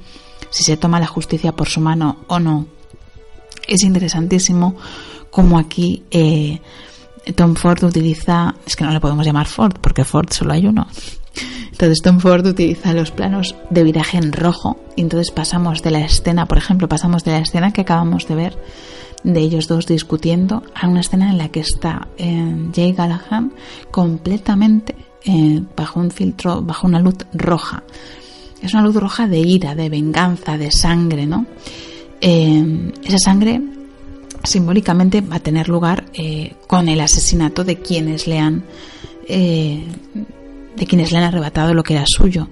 si se toma la justicia por su mano o no. Es interesantísimo como aquí Tom Ford utiliza, es que no le podemos llamar Ford porque Ford solo hay uno. Entonces Tom Ford utiliza los planos de viraje en rojo y entonces pasamos de la escena, por ejemplo, pasamos de la escena que acabamos de ver de ellos dos discutiendo a una escena en la que está eh, Jay Gallagher completamente eh, bajo un filtro, bajo una luz roja. Es una luz roja de ira, de venganza, de sangre, ¿no? Eh, esa sangre simbólicamente va a tener lugar con el asesinato de quienes le han de quienes le han arrebatado lo que era suyo.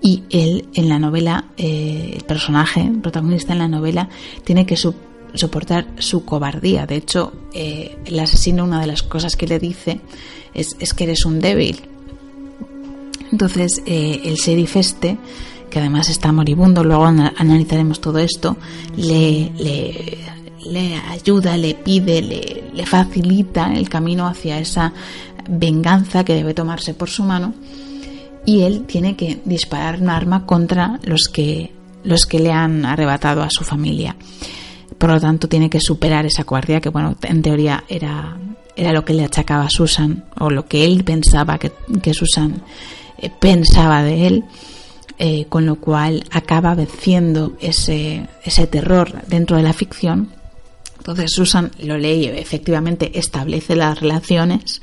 Y él en la novela, eh, el personaje, el protagonista en la novela, tiene que soportar su cobardía. De hecho, eh, el asesino, una de las cosas que le dice es, que eres un débil. Entonces, eh, el sheriff este, que además está moribundo, luego analizaremos todo esto, le, le, le ayuda, le pide, le, le facilita el camino hacia esa venganza que debe tomarse por su mano y él tiene que disparar un arma contra los que los que le han arrebatado a su familia. Por lo tanto, tiene que superar esa guardia que, bueno, en teoría era, era lo que le achacaba a Susan, o lo que él pensaba que, que Susan eh, pensaba de él, eh, con lo cual acaba venciendo ese, ese terror dentro de la ficción. Entonces, Susan lo lee y efectivamente establece las relaciones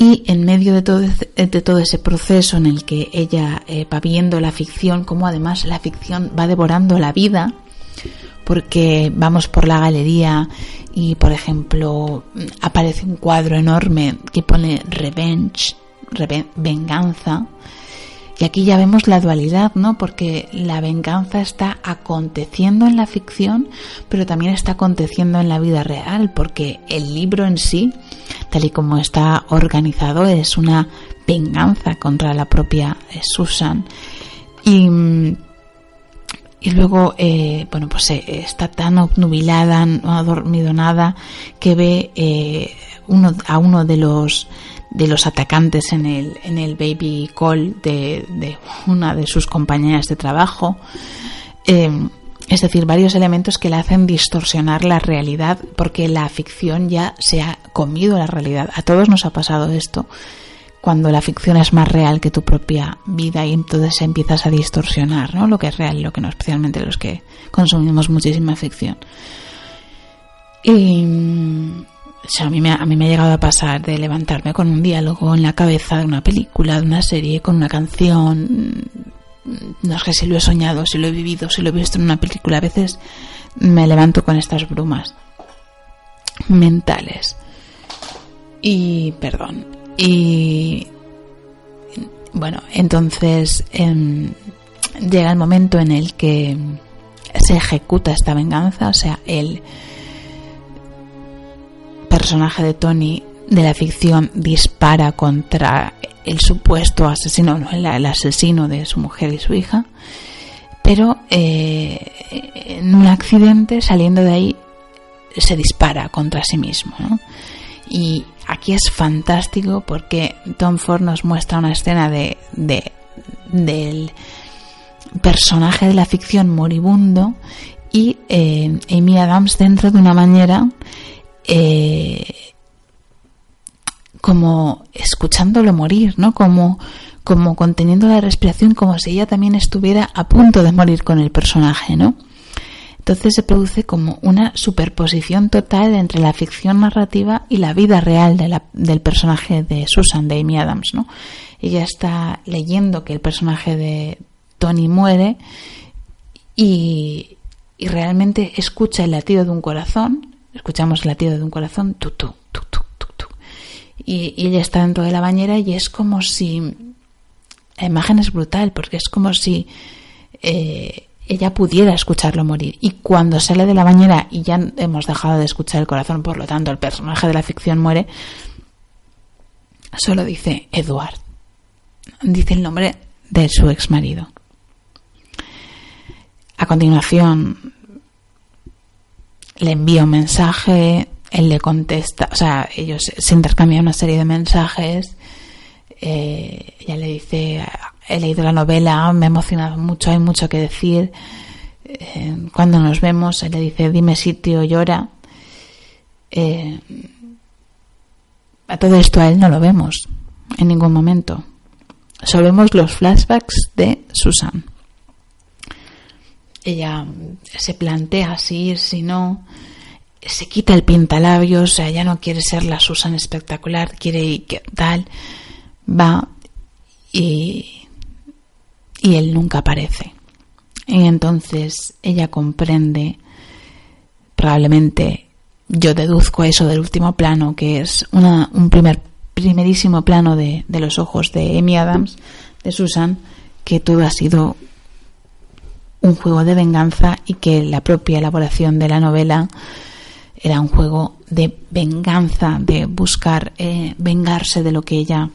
y en medio de todo, de todo ese proceso en el que ella eh, va viendo la ficción, como además la ficción va devorando la vida, porque vamos por la galería y, por ejemplo, aparece un cuadro enorme que pone revenge, venganza, y aquí ya vemos la dualidad, ¿no? Porque la venganza está aconteciendo en la ficción, pero también está aconteciendo en la vida real, porque el libro en sí, tal y como está organizado, es una venganza contra la propia eh, Susan. Y, y luego, eh, bueno, pues eh, está tan obnubilada, no ha dormido nada, que ve uno, a uno de los de los atacantes en el, en el baby call de, de una de sus compañeras de trabajo. Eh, es decir, varios elementos que le hacen distorsionar la realidad porque la ficción ya se ha comido la realidad. A todos nos ha pasado esto cuando la ficción es más real que tu propia vida y entonces empiezas a distorsionar ¿no? lo que es real y lo que no, especialmente los que consumimos muchísima ficción. Y a, mí me, a mí me ha llegado a pasar de levantarme con un diálogo en la cabeza de una película, de una serie, con una canción, no sé si lo he soñado, si lo he vivido, si lo he visto en una película. A veces me levanto con estas brumas mentales. Y, perdón, y, bueno, entonces em, llega el momento en el que se ejecuta esta venganza, o sea, el personaje de Tony de la ficción dispara contra el supuesto asesino, no, el, asesino de su mujer y su hija, pero eh, en un accidente saliendo de ahí se dispara contra sí mismo. Y aquí es fantástico porque Tom Ford nos muestra una escena de, del personaje de la ficción moribundo y eh, Amy Adams dentro de una manera eh, como escuchándolo morir, ¿no? Como, como conteniendo la respiración, como si ella también estuviera a punto de morir con el personaje, ¿no? Entonces se produce como una superposición total entre la ficción narrativa y la vida real del personaje de Susan, de Amy Adams, ¿no? Ella está leyendo que el personaje de Tony muere y, y realmente escucha el latido de un corazón, escuchamos el latido de un corazón, tu, tu, tu, tu, y, ella está dentro de la bañera y es como si... La imagen es brutal porque es como si eh, ella pudiera escucharlo morir. Y cuando sale de la bañera y ya hemos dejado de escuchar el corazón, por lo tanto el personaje de la ficción muere, solo dice Edward. Dice el nombre de su ex marido. A continuación le envía un mensaje, él le contesta, o sea, ellos se intercambian una serie de mensajes. Eh, ella le dice, he leído la novela, me ha emocionado mucho, hay mucho que decir. Eh, cuando nos vemos, él le dice, dime sitio, llora. Eh, a todo esto a él no lo vemos en ningún momento. Solo vemos los flashbacks de Susan. Ella se plantea si ir, si no se quita el pintalabios, o sea, ya no quiere ser la Susan espectacular, quiere que tal, va y, y él nunca aparece. Y entonces ella comprende, probablemente yo deduzco eso del último plano, que es una, un primer, primerísimo plano de, de los ojos de Amy Adams, de Susan, que todo ha sido un juego de venganza y que la propia elaboración de la novela era un juego de venganza, de buscar eh, vengarse de lo que ella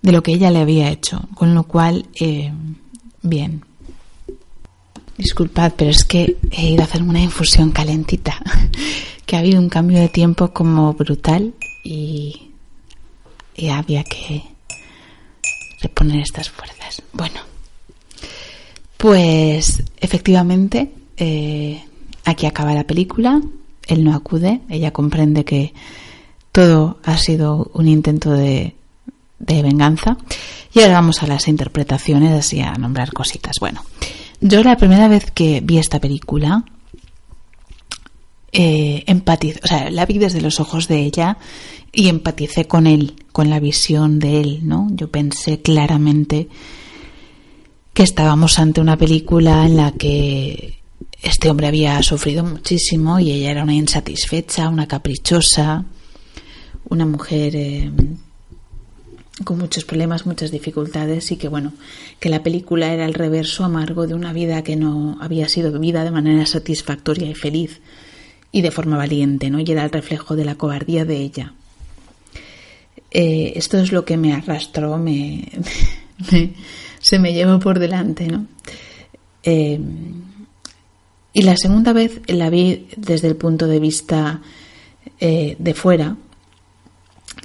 de lo que ella le había hecho, con lo cual eh, bien. Disculpad, pero es que he ido a hacer una infusión calentita, *laughs* que ha habido un cambio de tiempo como brutal y, y había que reponer estas fuerzas. Bueno, pues efectivamente eh, Aquí acaba la película, él no acude, ella comprende que todo ha sido un intento de, venganza. Y ahora vamos a las interpretaciones, así a nombrar cositas. Bueno, yo la primera vez que vi esta película, eh, o sea, la vi desde los ojos de ella y empaticé con él, con la visión de él, ¿no? Yo pensé claramente que estábamos ante una película en la que este hombre había sufrido muchísimo y ella era una insatisfecha, una caprichosa, una mujer eh, con muchos problemas, muchas dificultades y que bueno, que la película era el reverso amargo de una vida que no había sido vivida de manera satisfactoria y feliz y de forma valiente, ¿no? Y era el reflejo de la cobardía de ella. Eh, esto es lo que me arrastró, me, *laughs* se me llevó por delante, ¿no? Eh, y la segunda vez la vi desde el punto de vista eh, de fuera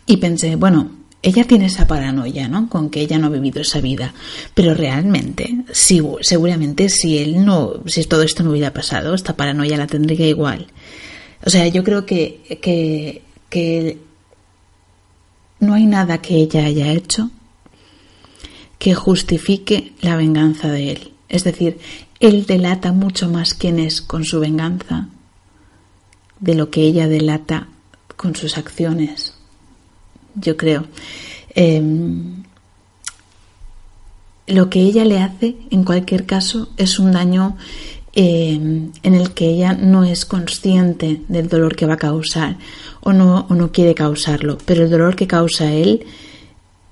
y pensé, bueno, ella tiene esa paranoia, ¿no? Con que ella no ha vivido esa vida. Pero realmente, seguramente si él no, si todo esto no hubiera pasado, esta paranoia la tendría igual. O sea, yo creo que, que, que no hay nada que ella haya hecho que justifique la venganza de él. Es decir, él delata mucho más quién es con su venganza de lo que ella delata con sus acciones. Yo creo. Em, lo que ella le hace, en cualquier caso, es un daño em, en el que ella no es consciente del dolor que va a causar o no, o no quiere causarlo, pero el dolor que causa él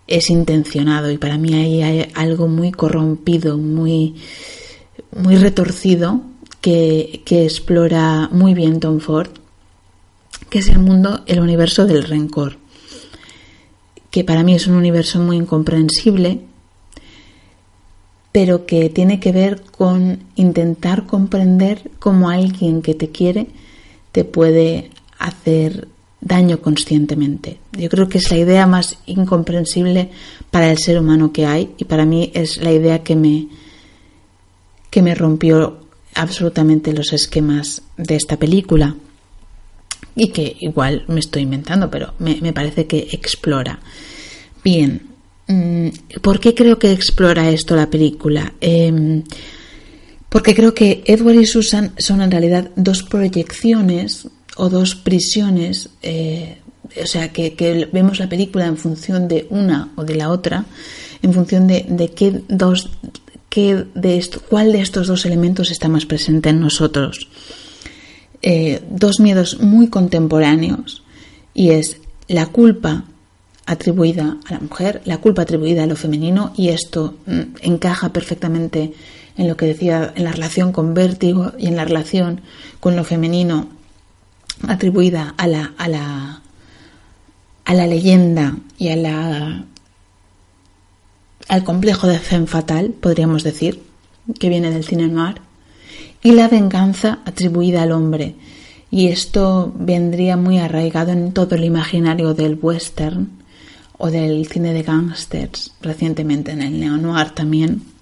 es intencionado y para mí ahí hay algo muy corrompido, muy, muy retorcido que, que explora muy bien Tom Ford, que es el mundo, el universo del rencor, que para mí es un universo muy incomprensible, pero que tiene que ver con intentar comprender cómo alguien que te quiere te puede hacer daño conscientemente. Yo creo que es la idea más incomprensible para el ser humano que hay y para mí es la idea que me, que me rompió absolutamente los esquemas de esta película y que igual me estoy inventando, pero me, parece que explora. Bien, mm, ¿por qué creo que explora esto la película? Em, porque creo que Edward y Susan son en realidad dos proyecciones o dos prisiones, eh, o sea, que, vemos la película en función de una o de la otra, en función de, qué dos, qué de esto, cuál de estos dos elementos está más presente en nosotros. Eh, dos miedos muy contemporáneos y es la culpa atribuida a la mujer, la culpa atribuida a lo femenino y esto mm, encaja perfectamente en lo que decía en la relación con vértigo y en la relación con lo femenino atribuida a la, a la, a la leyenda y a la, al complejo de Zen fatal, podríamos decir, que viene del cine noir, y la venganza atribuida al hombre. Y esto vendría muy arraigado en todo el imaginario del western o del cine de gangsters, recientemente en el neo-noir también.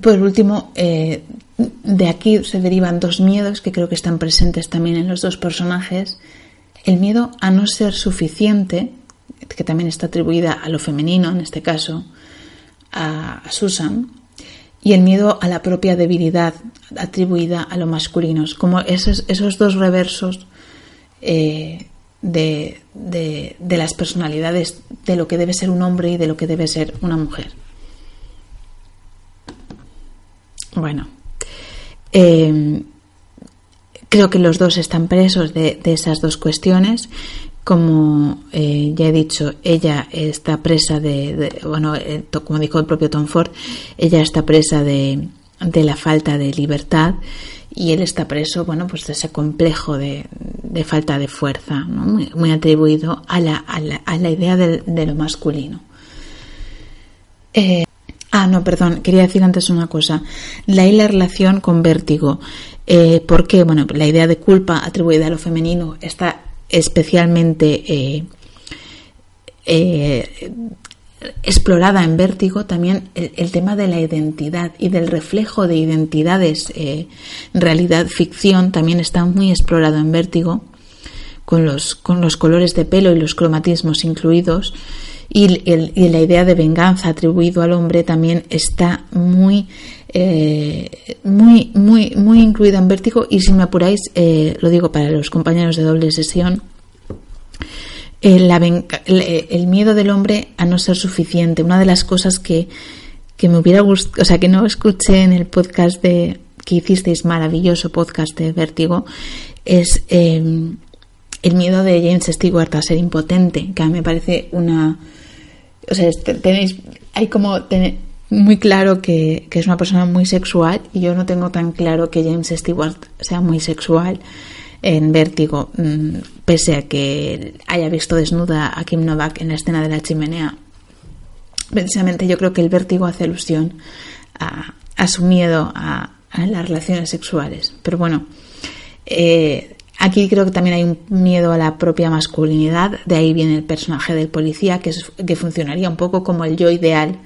Por último, eh, de aquí se derivan dos miedos que creo que están presentes también en los dos personajes. El miedo a no ser suficiente, que también está atribuida a lo femenino, en este caso, a Susan, y el miedo a la propia debilidad, atribuida a lo masculino. Como esos, esos dos reversos eh, de, de las personalidades de lo que debe ser un hombre y de lo que debe ser una mujer. Bueno, eh, creo que los dos están presos de, esas dos cuestiones. Como eh, ya he dicho, ella está presa de, bueno, eh, como dijo el propio Tom Ford, ella está presa de, la falta de libertad y él está preso, bueno, pues de ese complejo de, falta de fuerza, muy, atribuido a la, a la, a la idea de, lo masculino. Ah, no, perdón, quería decir antes una cosa. La y la relación con vértigo. Eh, porque, bueno, la idea de culpa atribuida a lo femenino está especialmente eh, eh, explorada en vértigo. También el, tema de la identidad y del reflejo de identidades, realidad, ficción, también está muy explorado en vértigo, con los, con los colores de pelo y los cromatismos incluidos y, la idea de venganza atribuido al hombre también está muy, eh, muy, muy, muy incluida en Vértigo y si me apuráis, eh, lo digo para los compañeros de doble sesión, eh, el miedo del hombre a no ser suficiente. Una de las cosas que, que me hubiera gustado, o sea, que no escuché en el podcast de que hicisteis, maravilloso podcast de Vértigo, es el miedo de James Stewart a ser impotente, que a mí me parece una, o sea, tenéis, hay como muy claro que, es una persona muy sexual y yo no tengo tan claro que James Stewart sea muy sexual en Vértigo, mm, pese a que haya visto desnuda a Kim Novak en la escena de la chimenea. Precisamente yo creo que el vértigo hace alusión a, su miedo a, las relaciones sexuales. Pero bueno, eh, Aquí creo que también hay un miedo a la propia masculinidad, de ahí viene el personaje del policía, que, que funcionaría un poco como el yo ideal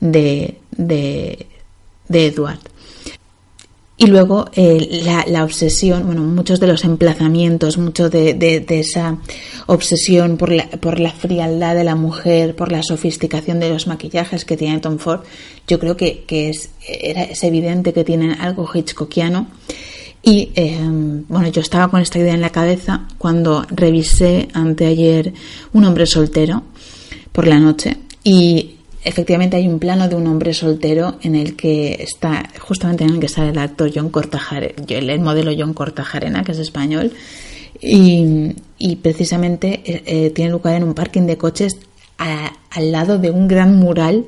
de, de, de Edward. Y luego eh, la, obsesión, bueno, muchos de los emplazamientos, mucho de, esa obsesión por la, por la, frialdad de la mujer, por la sofisticación de los maquillajes que tiene Tom Ford, yo creo que, es, era, es evidente que tienen algo hitchcockiano. Y eh, bueno, yo estaba con esta idea en la cabeza cuando revisé anteayer Un hombre soltero por la noche y efectivamente hay un plano de un hombre soltero en el que está, justamente en el que sale el actor John Cortajarena, el modelo John Cortajarena, que es español, y, precisamente eh, eh, tiene lugar en un parking de coches al lado de un gran mural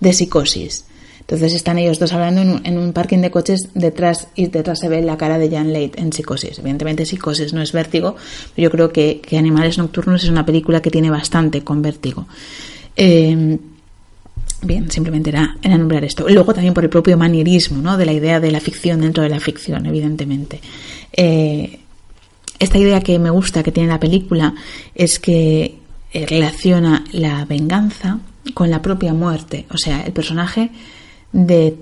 de psicosis. Entonces están ellos dos hablando en un, parking de coches detrás y detrás se ve la cara de Jan Leight en Psicosis. Evidentemente Psicosis no es vértigo, pero yo creo que, Animales Nocturnos es una película que tiene bastante con vértigo. Eh, Bien, simplemente era, era, nombrar esto. Luego también por el propio manierismo, ¿no? De la idea de la ficción dentro de la ficción, evidentemente. Eh, esta idea que me gusta que tiene la película es que eh, relaciona la venganza con la propia muerte. O sea, el personaje de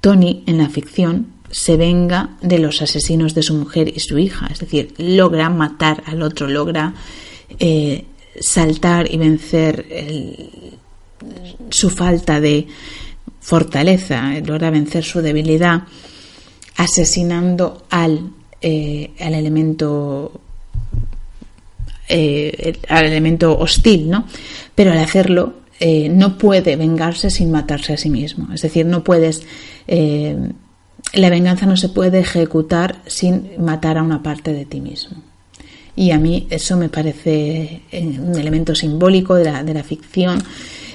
Tony en la ficción se venga de los asesinos de su mujer y su hija. Es decir, logra matar al otro, logra eh, saltar y vencer su falta de fortaleza, logra vencer su debilidad asesinando al, eh, al elemento eh, al elemento hostil, ¿no? Pero al hacerlo eh, no puede vengarse sin matarse a sí mismo. Es decir, no puedes la venganza no se puede ejecutar sin matar a una parte de ti mismo. Y a mí eso me parece un elemento simbólico de la, de la ficción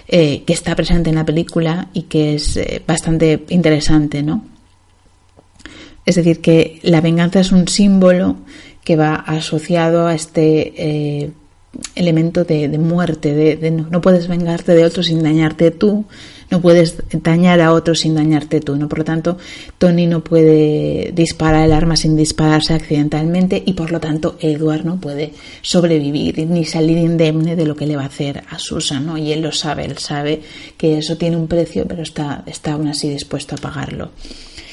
eh, que está presente en la película y que es eh, bastante interesante, ¿no? Es decir, que la venganza es un símbolo que va asociado a este eh, elemento de, muerte, de, no, puedes vengarte de otro sin dañarte tú, no puedes dañar a otro sin dañarte tú, ¿no? Por lo tanto, Tony no puede disparar el arma sin dispararse accidentalmente y por lo tanto Edward no puede sobrevivir ni salir indemne de lo que le va a hacer a Susan, ¿no? Y él lo sabe, él sabe que eso tiene un precio, pero está, está aún así dispuesto a pagarlo.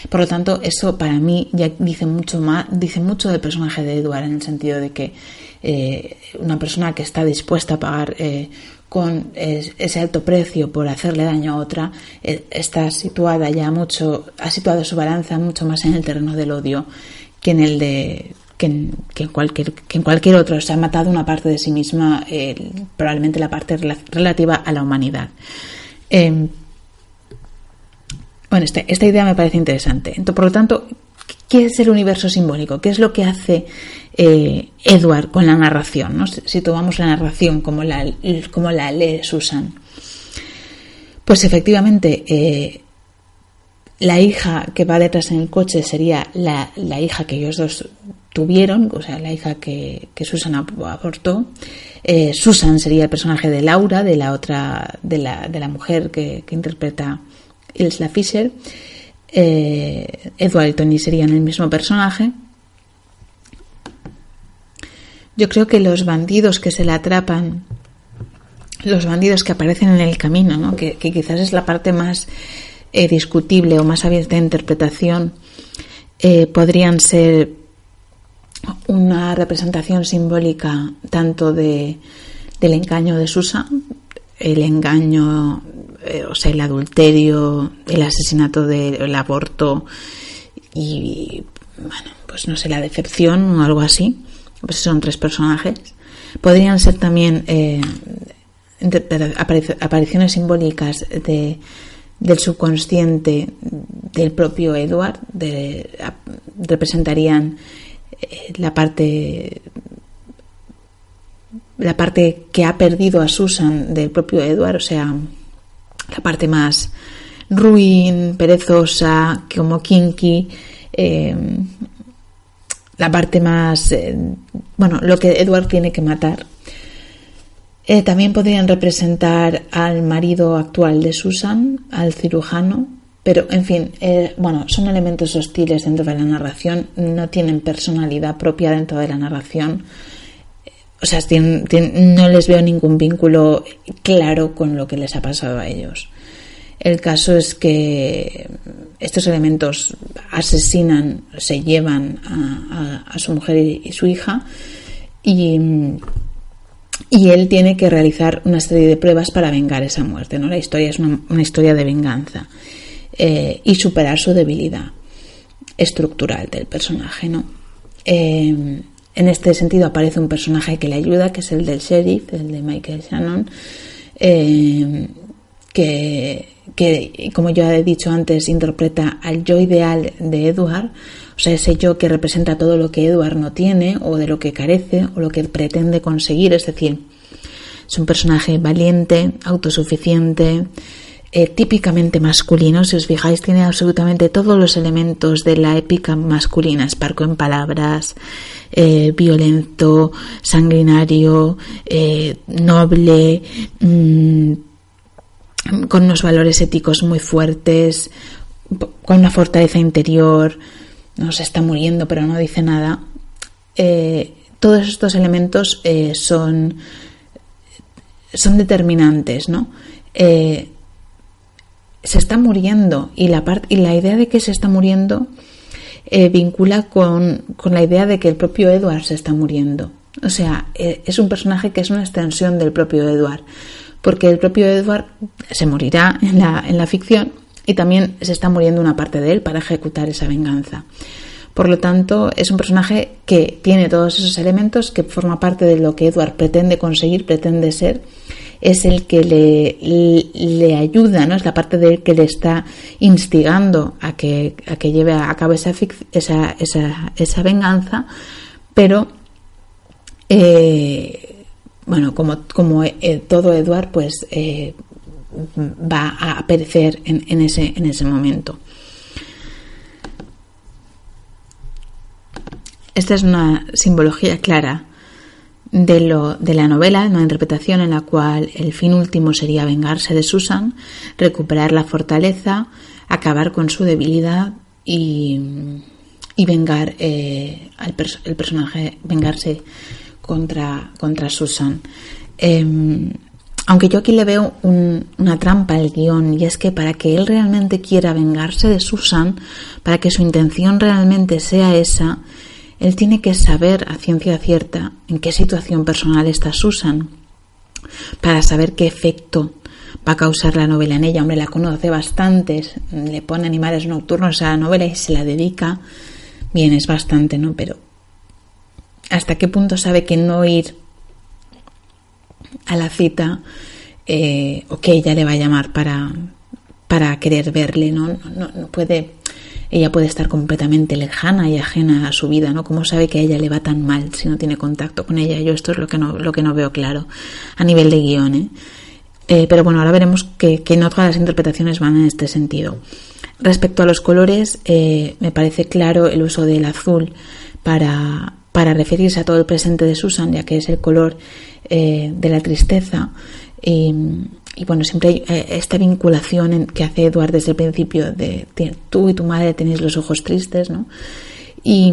Por lo tanto, eso para mí ya dice mucho más, dice mucho del personaje de Edward en el sentido de que eh, una persona que está dispuesta a pagar eh, con ese alto precio por hacerle daño a otra, eh, está situada ya mucho, ha situado su balanza mucho más en el terreno del odio que en el de que en, cualquier, que en cualquier otro. Se ha matado una parte de sí misma, probablemente la parte relativa a la humanidad. Em, bueno, este, esta idea me parece interesante. Entonces, por lo tanto, ¿qué es el universo simbólico? ¿Qué es lo que hace eh, Edward con la narración? Si tomamos la narración como la, como la lee Susan. Pues efectivamente, eh, la hija que va detrás en el coche sería la, hija que ellos dos tuvieron, o sea, la hija que, Susan abortó. Eh, Susan sería el personaje de Laura, de la otra, de la, de la mujer que, que interpreta Ilsa Fisher, eh, Edward y Tony serían el mismo personaje. Yo creo que los bandidos que se le atrapan, los bandidos que aparecen en el camino, que, quizás es la parte más eh, discutible o más abierta de interpretación, eh, podrían ser una representación simbólica tanto de, del engaño de Susan, el engaño eh, o sea, el adulterio, el asesinato del aborto y, bueno, pues no sé, la decepción o algo así. Pues son tres personajes. Podrían ser también eh, apariciones simbólicas de, del subconsciente del propio Edward, de, representarían eh, la parte la parte que ha perdido a Susan del propio Edward, o sea, la parte más ruin, perezosa, como kinky, eh, la parte más, eh, bueno, lo que Edward tiene que matar. Eh, también podrían representar al marido actual de Susan, al cirujano, Pero, en fin, bueno, son elementos hostiles dentro de la narración, no tienen personalidad propia dentro de la narración. O sea, no les veo ningún vínculo claro con lo que les ha pasado a ellos. El caso es que estos elementos asesinan, se llevan a, su mujer y, su hija y, él tiene que realizar una serie de pruebas para vengar esa muerte. ¿no? La historia es una, historia de venganza eh, y superar su debilidad estructural del personaje. ¿no? Eh, en este sentido aparece un personaje que le ayuda, que es el del sheriff, el de Michael Shannon, eh, que que, como ya he dicho antes, interpreta al yo ideal de Edward, o sea, ese yo que representa todo lo que Edward no tiene o de lo que carece o lo que pretende conseguir, es decir, es un personaje valiente, autosuficiente, eh, típicamente masculino, si os fijáis, tiene absolutamente todos los elementos de la épica masculina, esparco en palabras, eh, violento, sanguinario, eh, noble, mm, con unos valores éticos muy fuertes, con una fortaleza interior, no se está muriendo pero no dice nada. Todos estos elementos son, son determinantes, ¿no? Se está muriendo y la, y la idea de que se está muriendo vincula con, con, la idea de que el propio Edward se está muriendo. O sea, es un personaje que es una extensión del propio Edward porque el propio Edward se morirá en la, en la ficción y también se está muriendo una parte de él para ejecutar esa venganza. Por lo tanto, es un personaje que tiene todos esos elementos, que forma parte de lo que Edward pretende conseguir, pretende ser, es el que le, le, ayuda, ¿no? Es la parte de que le está instigando a que, a que lleve a cabo esa, esa, esa, esa venganza, pero eh, bueno, como, como eh, todo Eduard, pues eh, va a perecer en, ese, en ese momento. Esta es una simbología clara de, lo, de la novela, una interpretación en la cual el fin último sería vengarse de Susan, recuperar la fortaleza, acabar con su debilidad y, y vengar eh, al el personaje, vengarse contra, contra Susan. Em, aunque yo aquí le veo una trampa al guion, y es que para que él realmente quiera vengarse de Susan, para que su intención realmente sea esa, él tiene que saber a ciencia cierta en qué situación personal está Susan, para saber qué efecto va a causar la novela en ella. Hombre, la conoce bastante, le pone animales nocturnos a la novela y se la dedica. Bien, es bastante, ¿no? Pero hasta qué punto sabe que no ir a la cita eh, o que ella le va a llamar para, para querer verle, ¿no? No, no puede, ella puede estar completamente lejana y ajena a su vida, ¿no? ¿Cómo sabe que a ella le va tan mal si no tiene contacto con ella? Yo esto es lo que no, lo que no veo claro a nivel de guion, ¿eh? eh pero bueno, ahora veremos que, que, no todas las interpretaciones van en este sentido. Respecto a los colores, eh, me parece claro el uso del azul para, para referirse a todo el presente de Susan, ya que es el color eh, de la tristeza. Bueno, siempre hay eh, esta vinculación que hace Edward desde el principio de tú y tu madre tenéis los ojos tristes, ¿no? Y,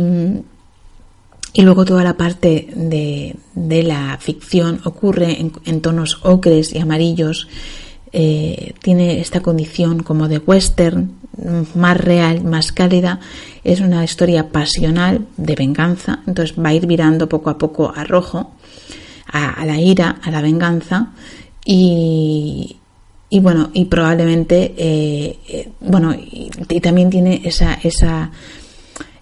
luego toda la parte de, la ficción ocurre en, tonos ocres y amarillos. Eh, tiene esta condición como de western, más real, más cálida, es una historia pasional de venganza, entonces va a ir virando poco a poco a rojo, a, la ira, a la venganza y, y bueno, y probablemente, eh, eh, bueno, y, también tiene esa, esa,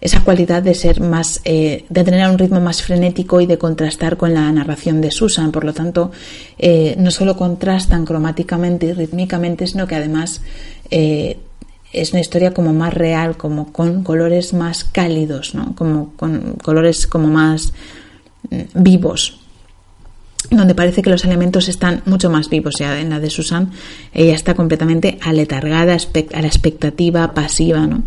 esa cualidad de ser más, eh, de tener un ritmo más frenético y de contrastar con la narración de Susan. Por lo tanto, no solo contrastan cromáticamente y rítmicamente, sino que además es una historia como más real, como con colores más cálidos, ¿no? como con colores como más mm, vivos, donde parece que los elementos están mucho más vivos. Ya en la de Susan, ella está completamente aletargada a la expectativa pasiva. ¿no?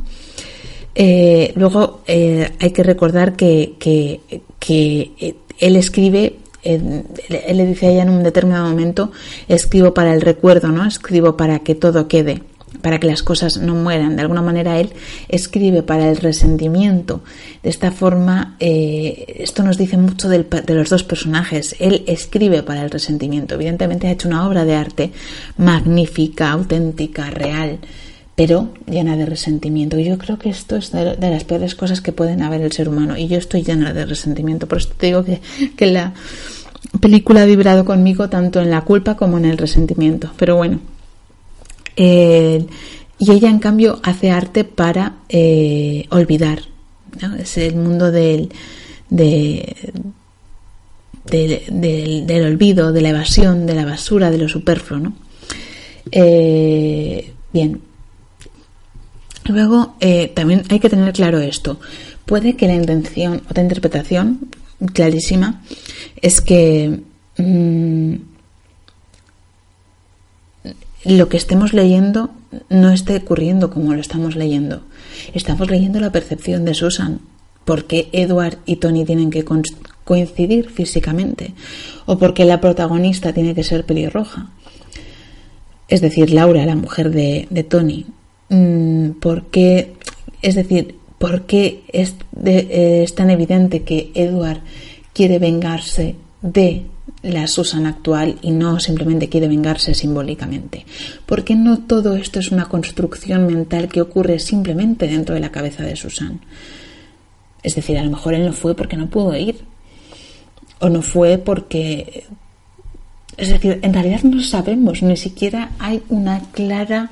Eh, luego eh, hay que recordar que, que, que él escribe él le dice a ella en un determinado momento, escribo para el recuerdo, ¿no? Escribo para que todo quede para que las cosas no mueran. De alguna manera él escribe para el resentimiento. De esta forma, eh, esto nos dice mucho de los dos personajes. Él escribe para el resentimiento. Evidentemente ha hecho una obra de arte magnífica, auténtica, real, pero llena de resentimiento. Y yo creo que esto es de, las peores cosas que pueden haber el ser humano. Y yo estoy llena de resentimiento. Por eso te digo que, que la película ha vibrado conmigo tanto en la culpa como en el resentimiento. Pero bueno, y ella, en cambio, hace arte para eh, olvidar. Es el mundo del, del, olvido, de la evasión, de la basura, de lo superfluo. Eh, bien. Luego, eh, también hay que tener claro esto. Puede que la intención, otra interpretación clarísima, es que mm, lo que estemos leyendo no esté ocurriendo como lo estamos leyendo. Estamos leyendo la percepción de Susan, porque Edward y Tony tienen que coincidir físicamente, o porque la protagonista tiene que ser pelirroja. Es decir, Laura, la mujer de, Tony. Mm, porque, es decir, ¿por qué eh, es tan evidente que Edward quiere vengarse de la Susan actual y no simplemente quiere vengarse simbólicamente. Porque no todo esto es una construcción mental que ocurre simplemente dentro de la cabeza de Susan. Es decir, a lo mejor él no fue porque no pudo ir. O no fue porque... Es decir, en realidad no sabemos, ni siquiera hay una clara...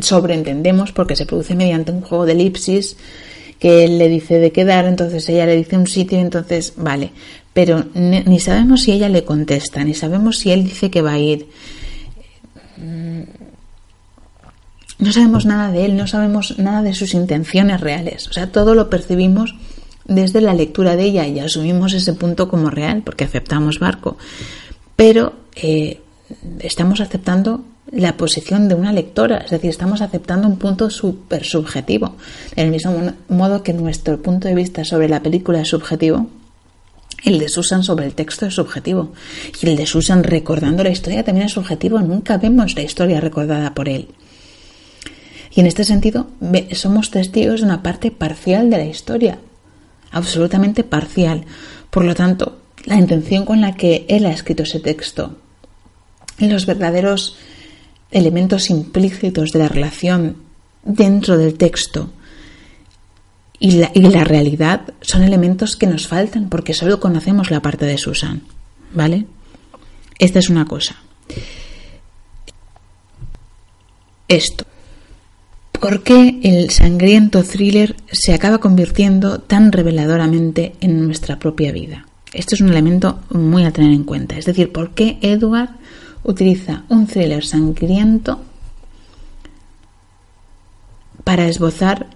Sobreentendemos porque se produce mediante un juego de elipsis que él le dice de quedar, entonces ella le dice un sitio, entonces, vale, pero ni sabemos si ella le contesta, ni sabemos si él dice que va a ir. Mm, no sabemos nada de él, no sabemos nada de sus intenciones reales. O sea, todo lo percibimos desde la lectura de ella y asumimos ese punto como real porque aceptamos barco. Pero eh, estamos aceptando la posición de una lectora, es decir, estamos aceptando un punto súper subjetivo. Del mismo modo que nuestro punto de vista sobre la película es subjetivo, el de Susan sobre el texto es subjetivo. Y el de Susan recordando la historia también es subjetivo. Nunca vemos la historia recordada por él. Y en este sentido, somos testigos de una parte parcial de la historia. Absolutamente parcial. Por lo tanto, la intención con la que él ha escrito ese texto los verdaderos elementos implícitos de la relación dentro del texto y la, realidad son elementos que nos faltan porque solo conocemos la parte de Susan. ¿Vale? Esta es una cosa. Esto. ¿Por qué el sangriento thriller se acaba convirtiendo tan reveladoramente en nuestra propia vida? Esto es un elemento muy a tener en cuenta. Es decir, ¿por qué Edward utiliza un thriller sangriento para esbozar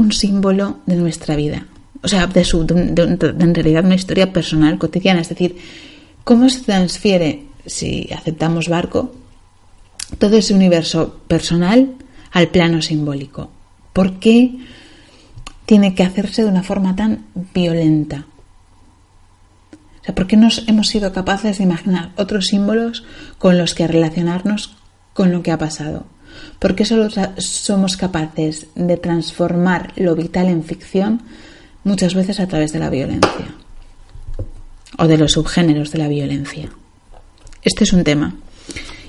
un símbolo de nuestra vida, o sea, de, su, en realidad una historia personal, cotidiana, es decir, cómo se transfiere, si aceptamos barco, todo ese universo personal al plano simbólico. ¿Por qué tiene que hacerse de una forma tan violenta? O sea, ¿por qué nos hemos sido capaces de imaginar otros símbolos con los que relacionarnos con lo que ha pasado? ¿Por qué solo somos capaces de transformar lo vital en ficción muchas veces a través de la violencia o de los subgéneros de la violencia? Este es un tema.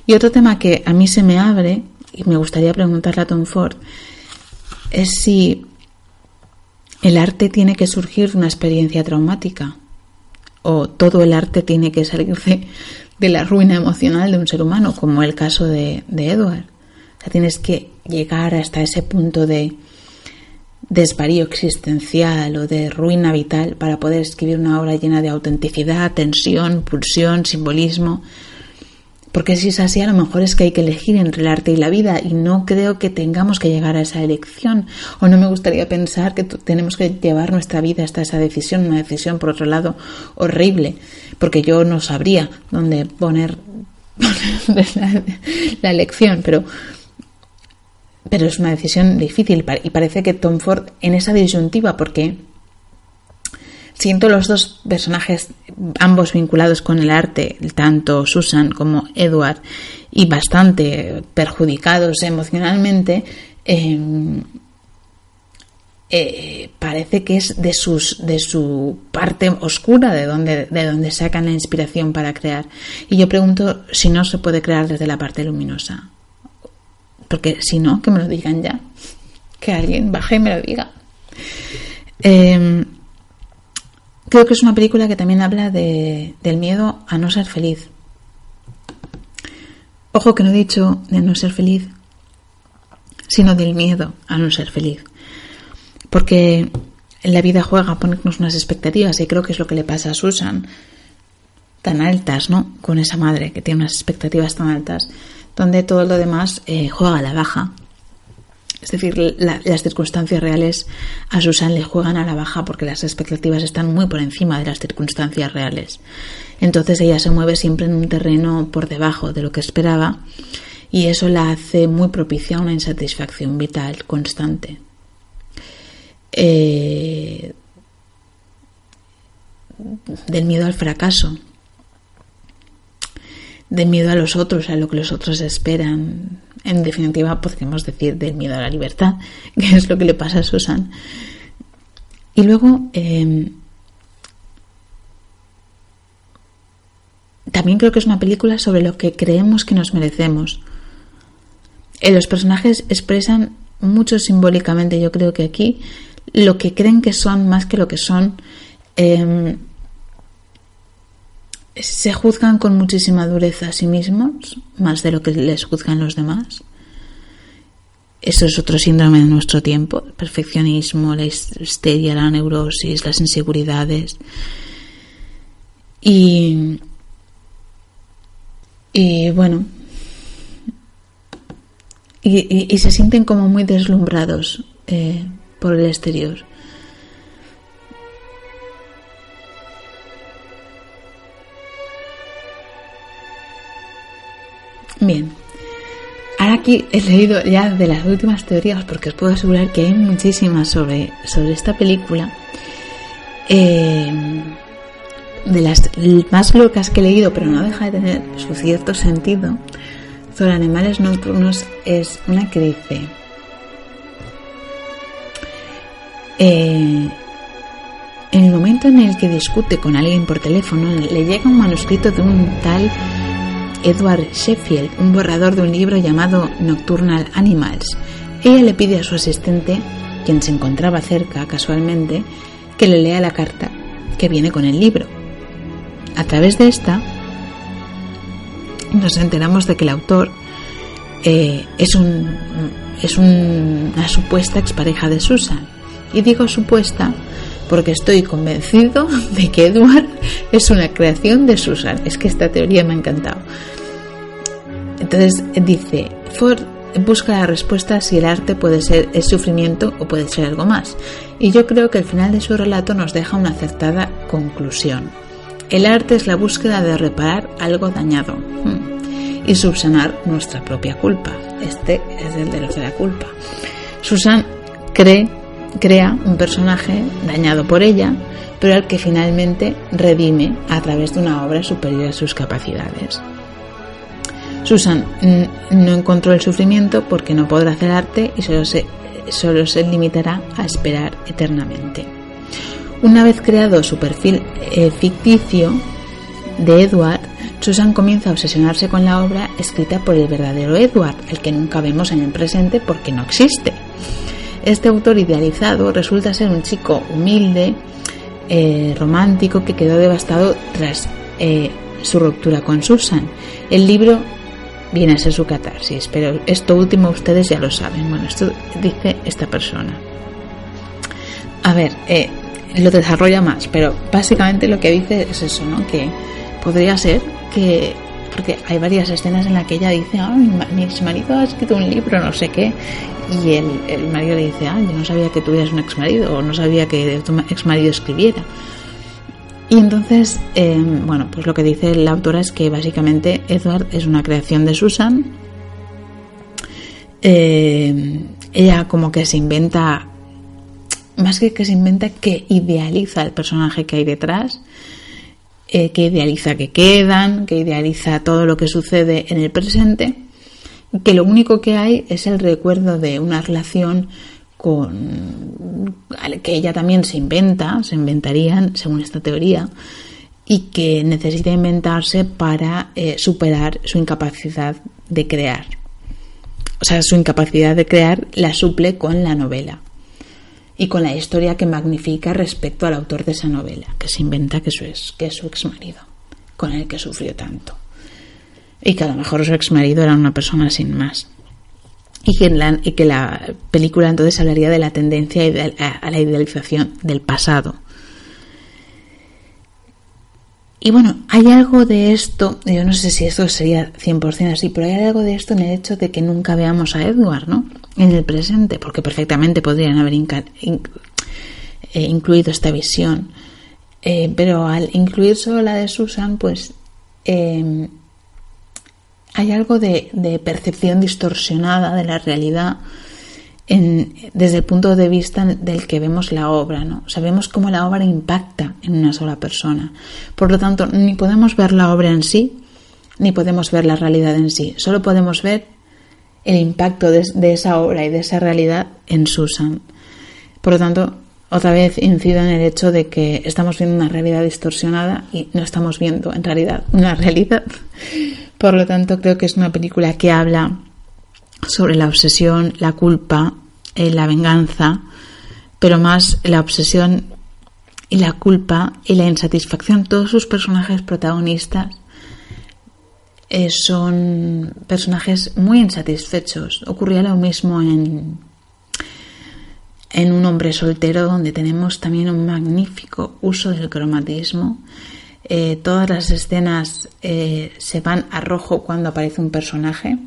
Y otro tema que a mí se me abre y me gustaría preguntarle a Tom Ford es si el arte tiene que surgir de una experiencia traumática o todo el arte tiene que salir de, la ruina emocional de un ser humano, como el caso de Edward tienes que llegar hasta ese punto de desvarío existencial o de ruina vital para poder escribir una obra llena de autenticidad, tensión, pulsión, simbolismo. Porque si es así, a lo mejor es que hay que elegir entre el arte y la vida y no creo que tengamos que llegar a esa elección. O no me gustaría pensar que tenemos que llevar nuestra vida hasta esa decisión, una decisión, por otro lado, horrible, porque yo no sabría dónde poner, *laughs* la, la elección, pero pero es una decisión difícil y parece que Tom Ford en esa disyuntiva, porque siento los dos personajes, ambos vinculados con el arte, tanto Susan como Edward, y bastante perjudicados emocionalmente, em, eh, parece que es de, sus, de su parte oscura de donde, de donde sacan la inspiración para crear. Y yo pregunto si no se puede crear desde la parte luminosa. Porque si no, que me lo digan ya. Que alguien baje y me lo diga. Em, creo que es una película que también habla de, del miedo a no ser feliz. Ojo que no he dicho de no ser feliz, sino del miedo a no ser feliz porque la vida juega a ponernos unas expectativas y creo que es lo que le pasa a Susan, tan altas, ¿no? Con esa madre que tiene unas expectativas tan altas, donde todo lo demás eh, juega a la baja. Es decir, las circunstancias reales a Susan le juegan a la baja porque las expectativas están muy por encima de las circunstancias reales. Entonces ella se mueve siempre en un terreno por debajo de lo que esperaba y eso la hace muy propicia a una insatisfacción vital constante. Eh, del miedo al fracaso, del miedo a los otros, a lo que los otros esperan. En definitiva, podríamos decir del miedo a la libertad, *laughs* que es lo que le pasa a Susan. Y luego, em, también creo que es una película sobre lo que creemos que nos merecemos. Eh, los personajes expresan mucho simbólicamente, yo creo que aquí, lo que creen que son más que lo que son. Em, se juzgan con muchísima dureza a sí mismos, más de lo que les juzgan los demás. Eso es otro síndrome de nuestro tiempo, el perfeccionismo, la histeria, la neurosis, las inseguridades. Y, y bueno, y, se sienten como muy deslumbrados eh, por el exterior. Aquí he leído ya de las últimas teorías porque os puedo asegurar que hay muchísimas sobre, sobre esta película. Eh, de las más locas que he leído, pero no deja de tener su cierto sentido, sobre animales nocturnos es una que dice, Eh, en el momento en el que discute con alguien por teléfono, le llega un manuscrito de un tal Edward Sheffield, un borrador de un libro llamado Nocturnal Animals. Ella le pide a su asistente, quien se encontraba cerca casualmente, que le lea la carta que viene con el libro. A través de esta, nos enteramos de que el autor eh, es, un, es una supuesta expareja de Susan y digo supuesta porque estoy convencido de que Edward es una creación de Susan. Es que esta teoría me ha encantado. Entonces dice, Ford busca la respuesta si el arte puede ser el sufrimiento o puede ser algo más. Y yo creo que el final de su relato nos deja una acertada conclusión. El arte es la búsqueda de reparar algo dañado hmm, y subsanar nuestra propia culpa. Este es el de los de la culpa. Susan cree crea un personaje dañado por ella, pero al que finalmente redime a través de una obra superior a sus capacidades. Susan no encontró el sufrimiento porque no podrá hacer arte y solo se, solo se limitará a esperar eternamente. Una vez creado su perfil eh, ficticio de Edward, Susan comienza a obsesionarse con la obra escrita por el verdadero Edward, el que nunca vemos en el presente porque no existe. Este autor idealizado resulta ser un chico humilde, eh, romántico, que quedó devastado tras eh, su ruptura con Susan. El libro viene a ser su catarsis, pero esto último ustedes ya lo saben. Bueno, esto dice esta persona. A ver, eh, lo desarrolla más, pero básicamente lo que dice es eso, ¿no? Que podría ser que porque hay varias escenas en las que ella dice, ah, mi ex marido ha escrito un libro, no sé qué, y el, el marido le dice, ah, yo no sabía que tuvieras un ex marido, o no sabía que tu ex marido escribiera. Y entonces, em, bueno, pues lo que dice la autora es que básicamente Edward es una creación de Susan. Em, ella como que se inventa, más que que se inventa, que idealiza el personaje que hay detrás eh, que idealiza que quedan, que idealiza todo lo que sucede en el presente, que lo único que hay es el recuerdo de una relación con que ella también se inventa, se inventarían según esta teoría, y que necesita inventarse para eh, superar su incapacidad de crear. O sea, su incapacidad de crear la suple con la novela y con la historia que magnifica respecto al autor de esa novela, que se inventa que, es, que es su exmarido, con el que sufrió tanto. Y que a lo mejor su exmarido era una persona sin más. Y que, la, y que la película entonces hablaría de la tendencia a la idealización del pasado. Y bueno, hay algo de esto, yo no sé si esto sería 100% así, pero hay algo de esto en el hecho de que nunca veamos a Edward, ¿no? En el presente, porque perfectamente podrían haber eh, incluido esta visión. Eh, pero al incluir solo la de Susan, pues eh, hay algo de, percepción distorsionada de la realidad desde el punto de vista del que vemos la obra, ¿no? Sabemos cómo la obra impacta en una sola persona. Por lo tanto, ni podemos ver la obra en sí, ni podemos ver la realidad en sí. Solo podemos ver el impacto de, esa obra y de esa realidad en Susan. Por lo tanto, otra vez incido en el hecho de que estamos viendo una realidad distorsionada y no estamos viendo en realidad una *laughs* realidad. Por lo tanto, creo que es una película que habla sobre la obsesión, la culpa, eh, la venganza, pero más la obsesión y la culpa y la insatisfacción. Todos sus personajes protagonistas eh, son personajes muy insatisfechos. Ocurría lo mismo en, en Un hombre soltero, donde tenemos también un magnífico uso del cromatismo eh, todas las escenas se van a rojo cuando aparece un personaje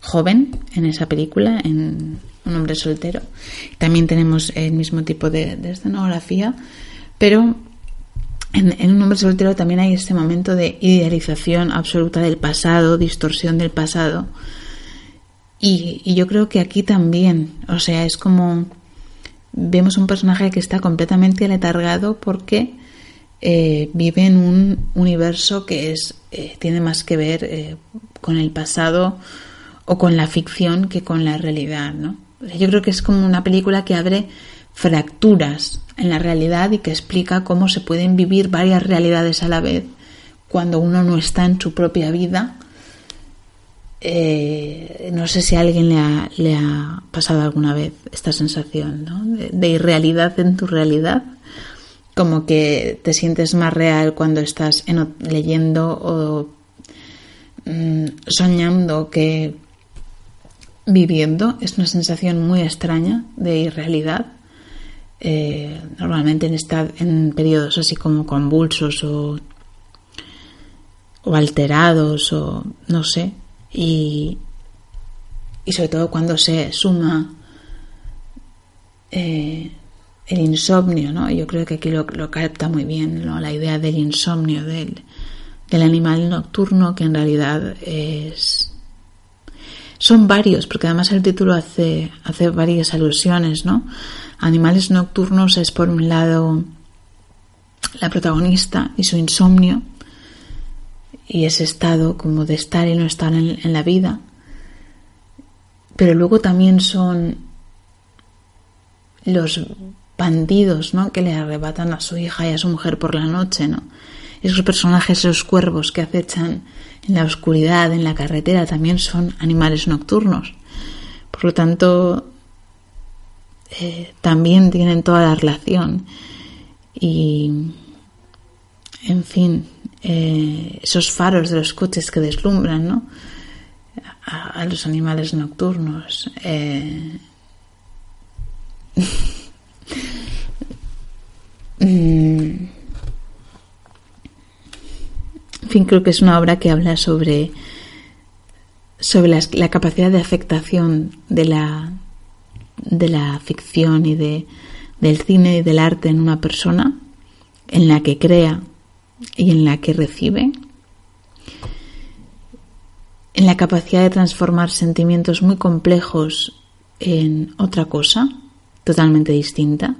joven en esa película, en Un hombre soltero. También tenemos el mismo tipo de, escenografía, pero en, Un hombre soltero también hay este momento de idealización absoluta del pasado, distorsión del pasado. Y, yo creo que aquí también, o sea, es como vemos un personaje que está completamente aletargado porque eh, vive en un universo que es, eh, tiene más que ver eh, con el pasado o con la ficción que con la realidad. ¿no? Yo creo que es como una película que abre fracturas en la realidad y que explica cómo se pueden vivir varias realidades a la vez cuando uno no está en su propia vida. no sé si a alguien le ha, le ha, pasado alguna vez esta sensación ¿no? de irrealidad en tu realidad como que te sientes más real cuando estás leyendo o mm, soñando que viviendo. Es una sensación muy extraña de irrealidad. Eh, normalmente en, en periodos así como convulsos o, o alterados o no sé. Y, y sobre todo cuando se suma eh, el insomnio, ¿no? Yo creo que aquí lo, capta muy bien, ¿no? La idea del insomnio, del, del animal nocturno, que en realidad es... Son varios, porque además el título hace, hace varias alusiones, ¿no? Animales nocturnos es por un lado la protagonista y su insomnio y ese estado como de estar y no estar en la vida, pero luego también son los bandidos, ¿no? Que le arrebatan a su hija y a su mujer por la noche, ¿no? Esos personajes, esos cuervos que acechan en la oscuridad, en la carretera, también son animales nocturnos. Por lo tanto, eh, también tienen toda la relación. Y, en fin, eh, esos faros de los coches que deslumbran, ¿no? A, los animales nocturnos. Eh, *laughs* Mm. En fin, creo que es una obra que habla sobre, sobre la, capacidad de afectación de la, de la ficción y de, del cine y del arte en una persona, en la que crea y en la que recibe, en la capacidad de transformar sentimientos muy complejos en otra cosa totalmente distinta,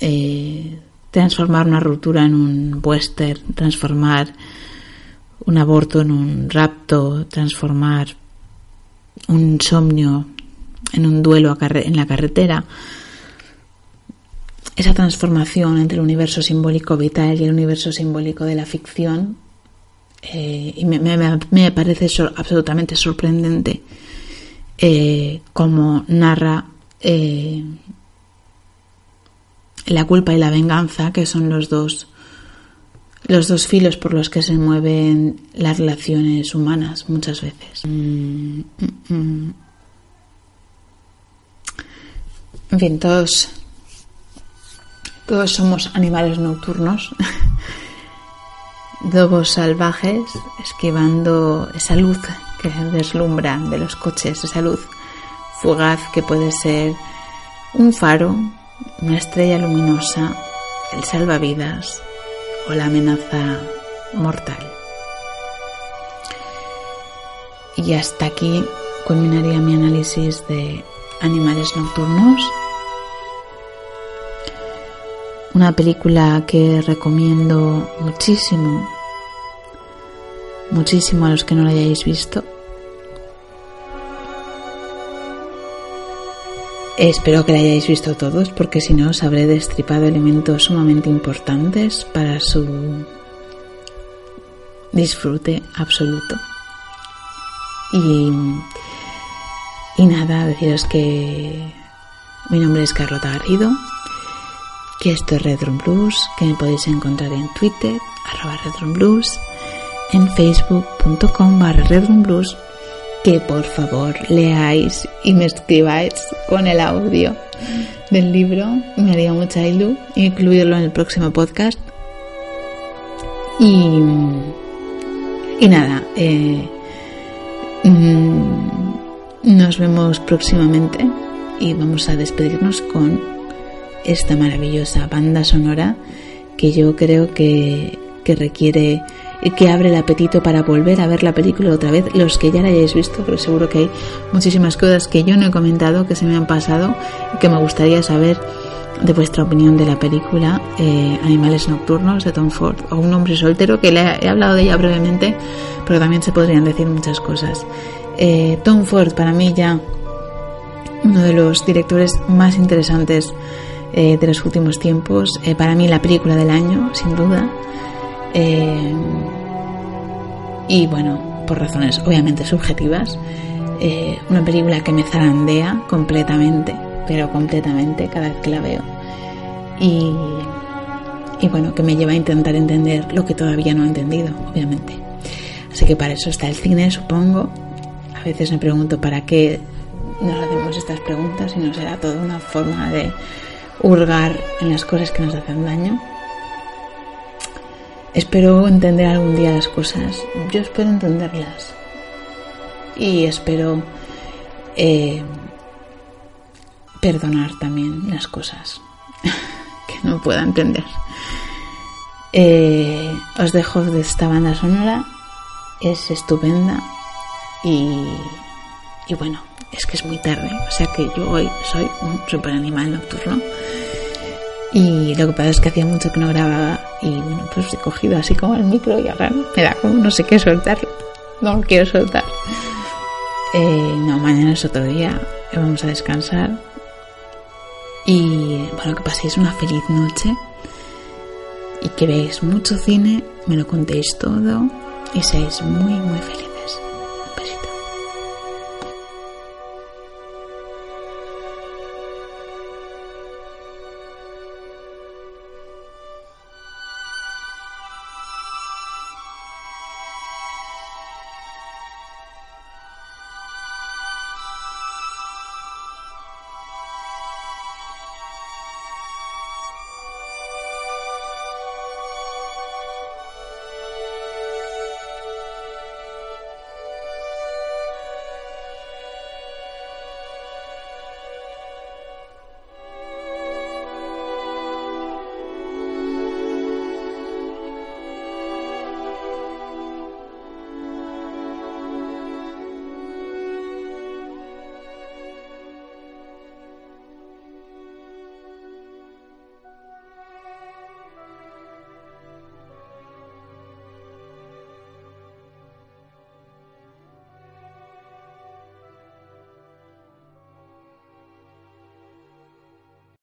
eh, transformar una ruptura en un western, transformar un aborto en un rapto, transformar un insomnio en un duelo en la carretera. Esa transformación entre el universo simbólico vital y el universo simbólico de la ficción eh, y me, parece absolutamente sorprendente eh, cómo narra eh, la culpa y la venganza, que son los dos, los dos filos por los que se mueven las relaciones humanas muchas veces. Mm, mm, mm. En fin, todos, todos somos animales nocturnos, *laughs* lobos salvajes, esquivando esa luz que deslumbra de los coches, esa luz fugaz que puede ser un faro, una estrella luminosa, el salvavidas o la amenaza mortal. Y hasta aquí culminaría mi análisis de animales nocturnos. Una película que recomiendo muchísimo, muchísimo a los que no la hayáis visto. Espero que la hayáis visto todos porque si no os habré destripado elementos sumamente importantes para su disfrute absoluto. Y, nada, deciros que mi nombre es Carlota Garrido, que esto es Redrum Blues, que me podéis encontrar en Twitter, arroba en facebook.com barra que por favor leáis y me escribáis con el audio del libro. Me haría mucha ilu incluirlo en el próximo podcast. Y, y nada, eh, mm, nos vemos próximamente y vamos a despedirnos con esta maravillosa banda sonora que yo creo que, que requiere que abre el apetito para volver a ver la película otra vez, los que ya la hayáis visto, pero seguro que hay muchísimas cosas que yo no he comentado, que se me han pasado que me gustaría saber de vuestra opinión de la película eh, Animales Nocturnos de Tom Ford o Un hombre soltero, que le he hablado de ella brevemente, pero también se podrían decir muchas cosas. Eh, Tom Ford, para mí ya uno de los directores más interesantes eh, de los últimos tiempos, para mí la película del año, sin duda. Y bueno, por razones obviamente subjetivas, eh, una película que me zarandea completamente, pero completamente cada vez que la veo. Y, y bueno, que me lleva a intentar entender lo que todavía no he entendido, obviamente. Así que para eso está el cine, supongo. A veces me pregunto para qué nos hacemos estas preguntas y no será toda una forma de hurgar en las cosas que nos hacen daño. Espero entender algún día las cosas. Yo espero entenderlas. Y espero eh, perdonar también las cosas *laughs* que no pueda entender. Eh, os dejo de esta banda sonora. Es estupenda. Y, y bueno, es que es muy tarde. O sea que yo hoy soy un super animal nocturno. Y lo que pasa es que hacía mucho que no grababa y bueno, pues he cogido así como el micro y ahora me da como no sé qué soltar. No lo quiero soltar. Eh, no, mañana es otro día, vamos a descansar. Y bueno, que paséis una feliz noche y que veáis mucho cine, me lo contéis todo y seáis muy, muy felices.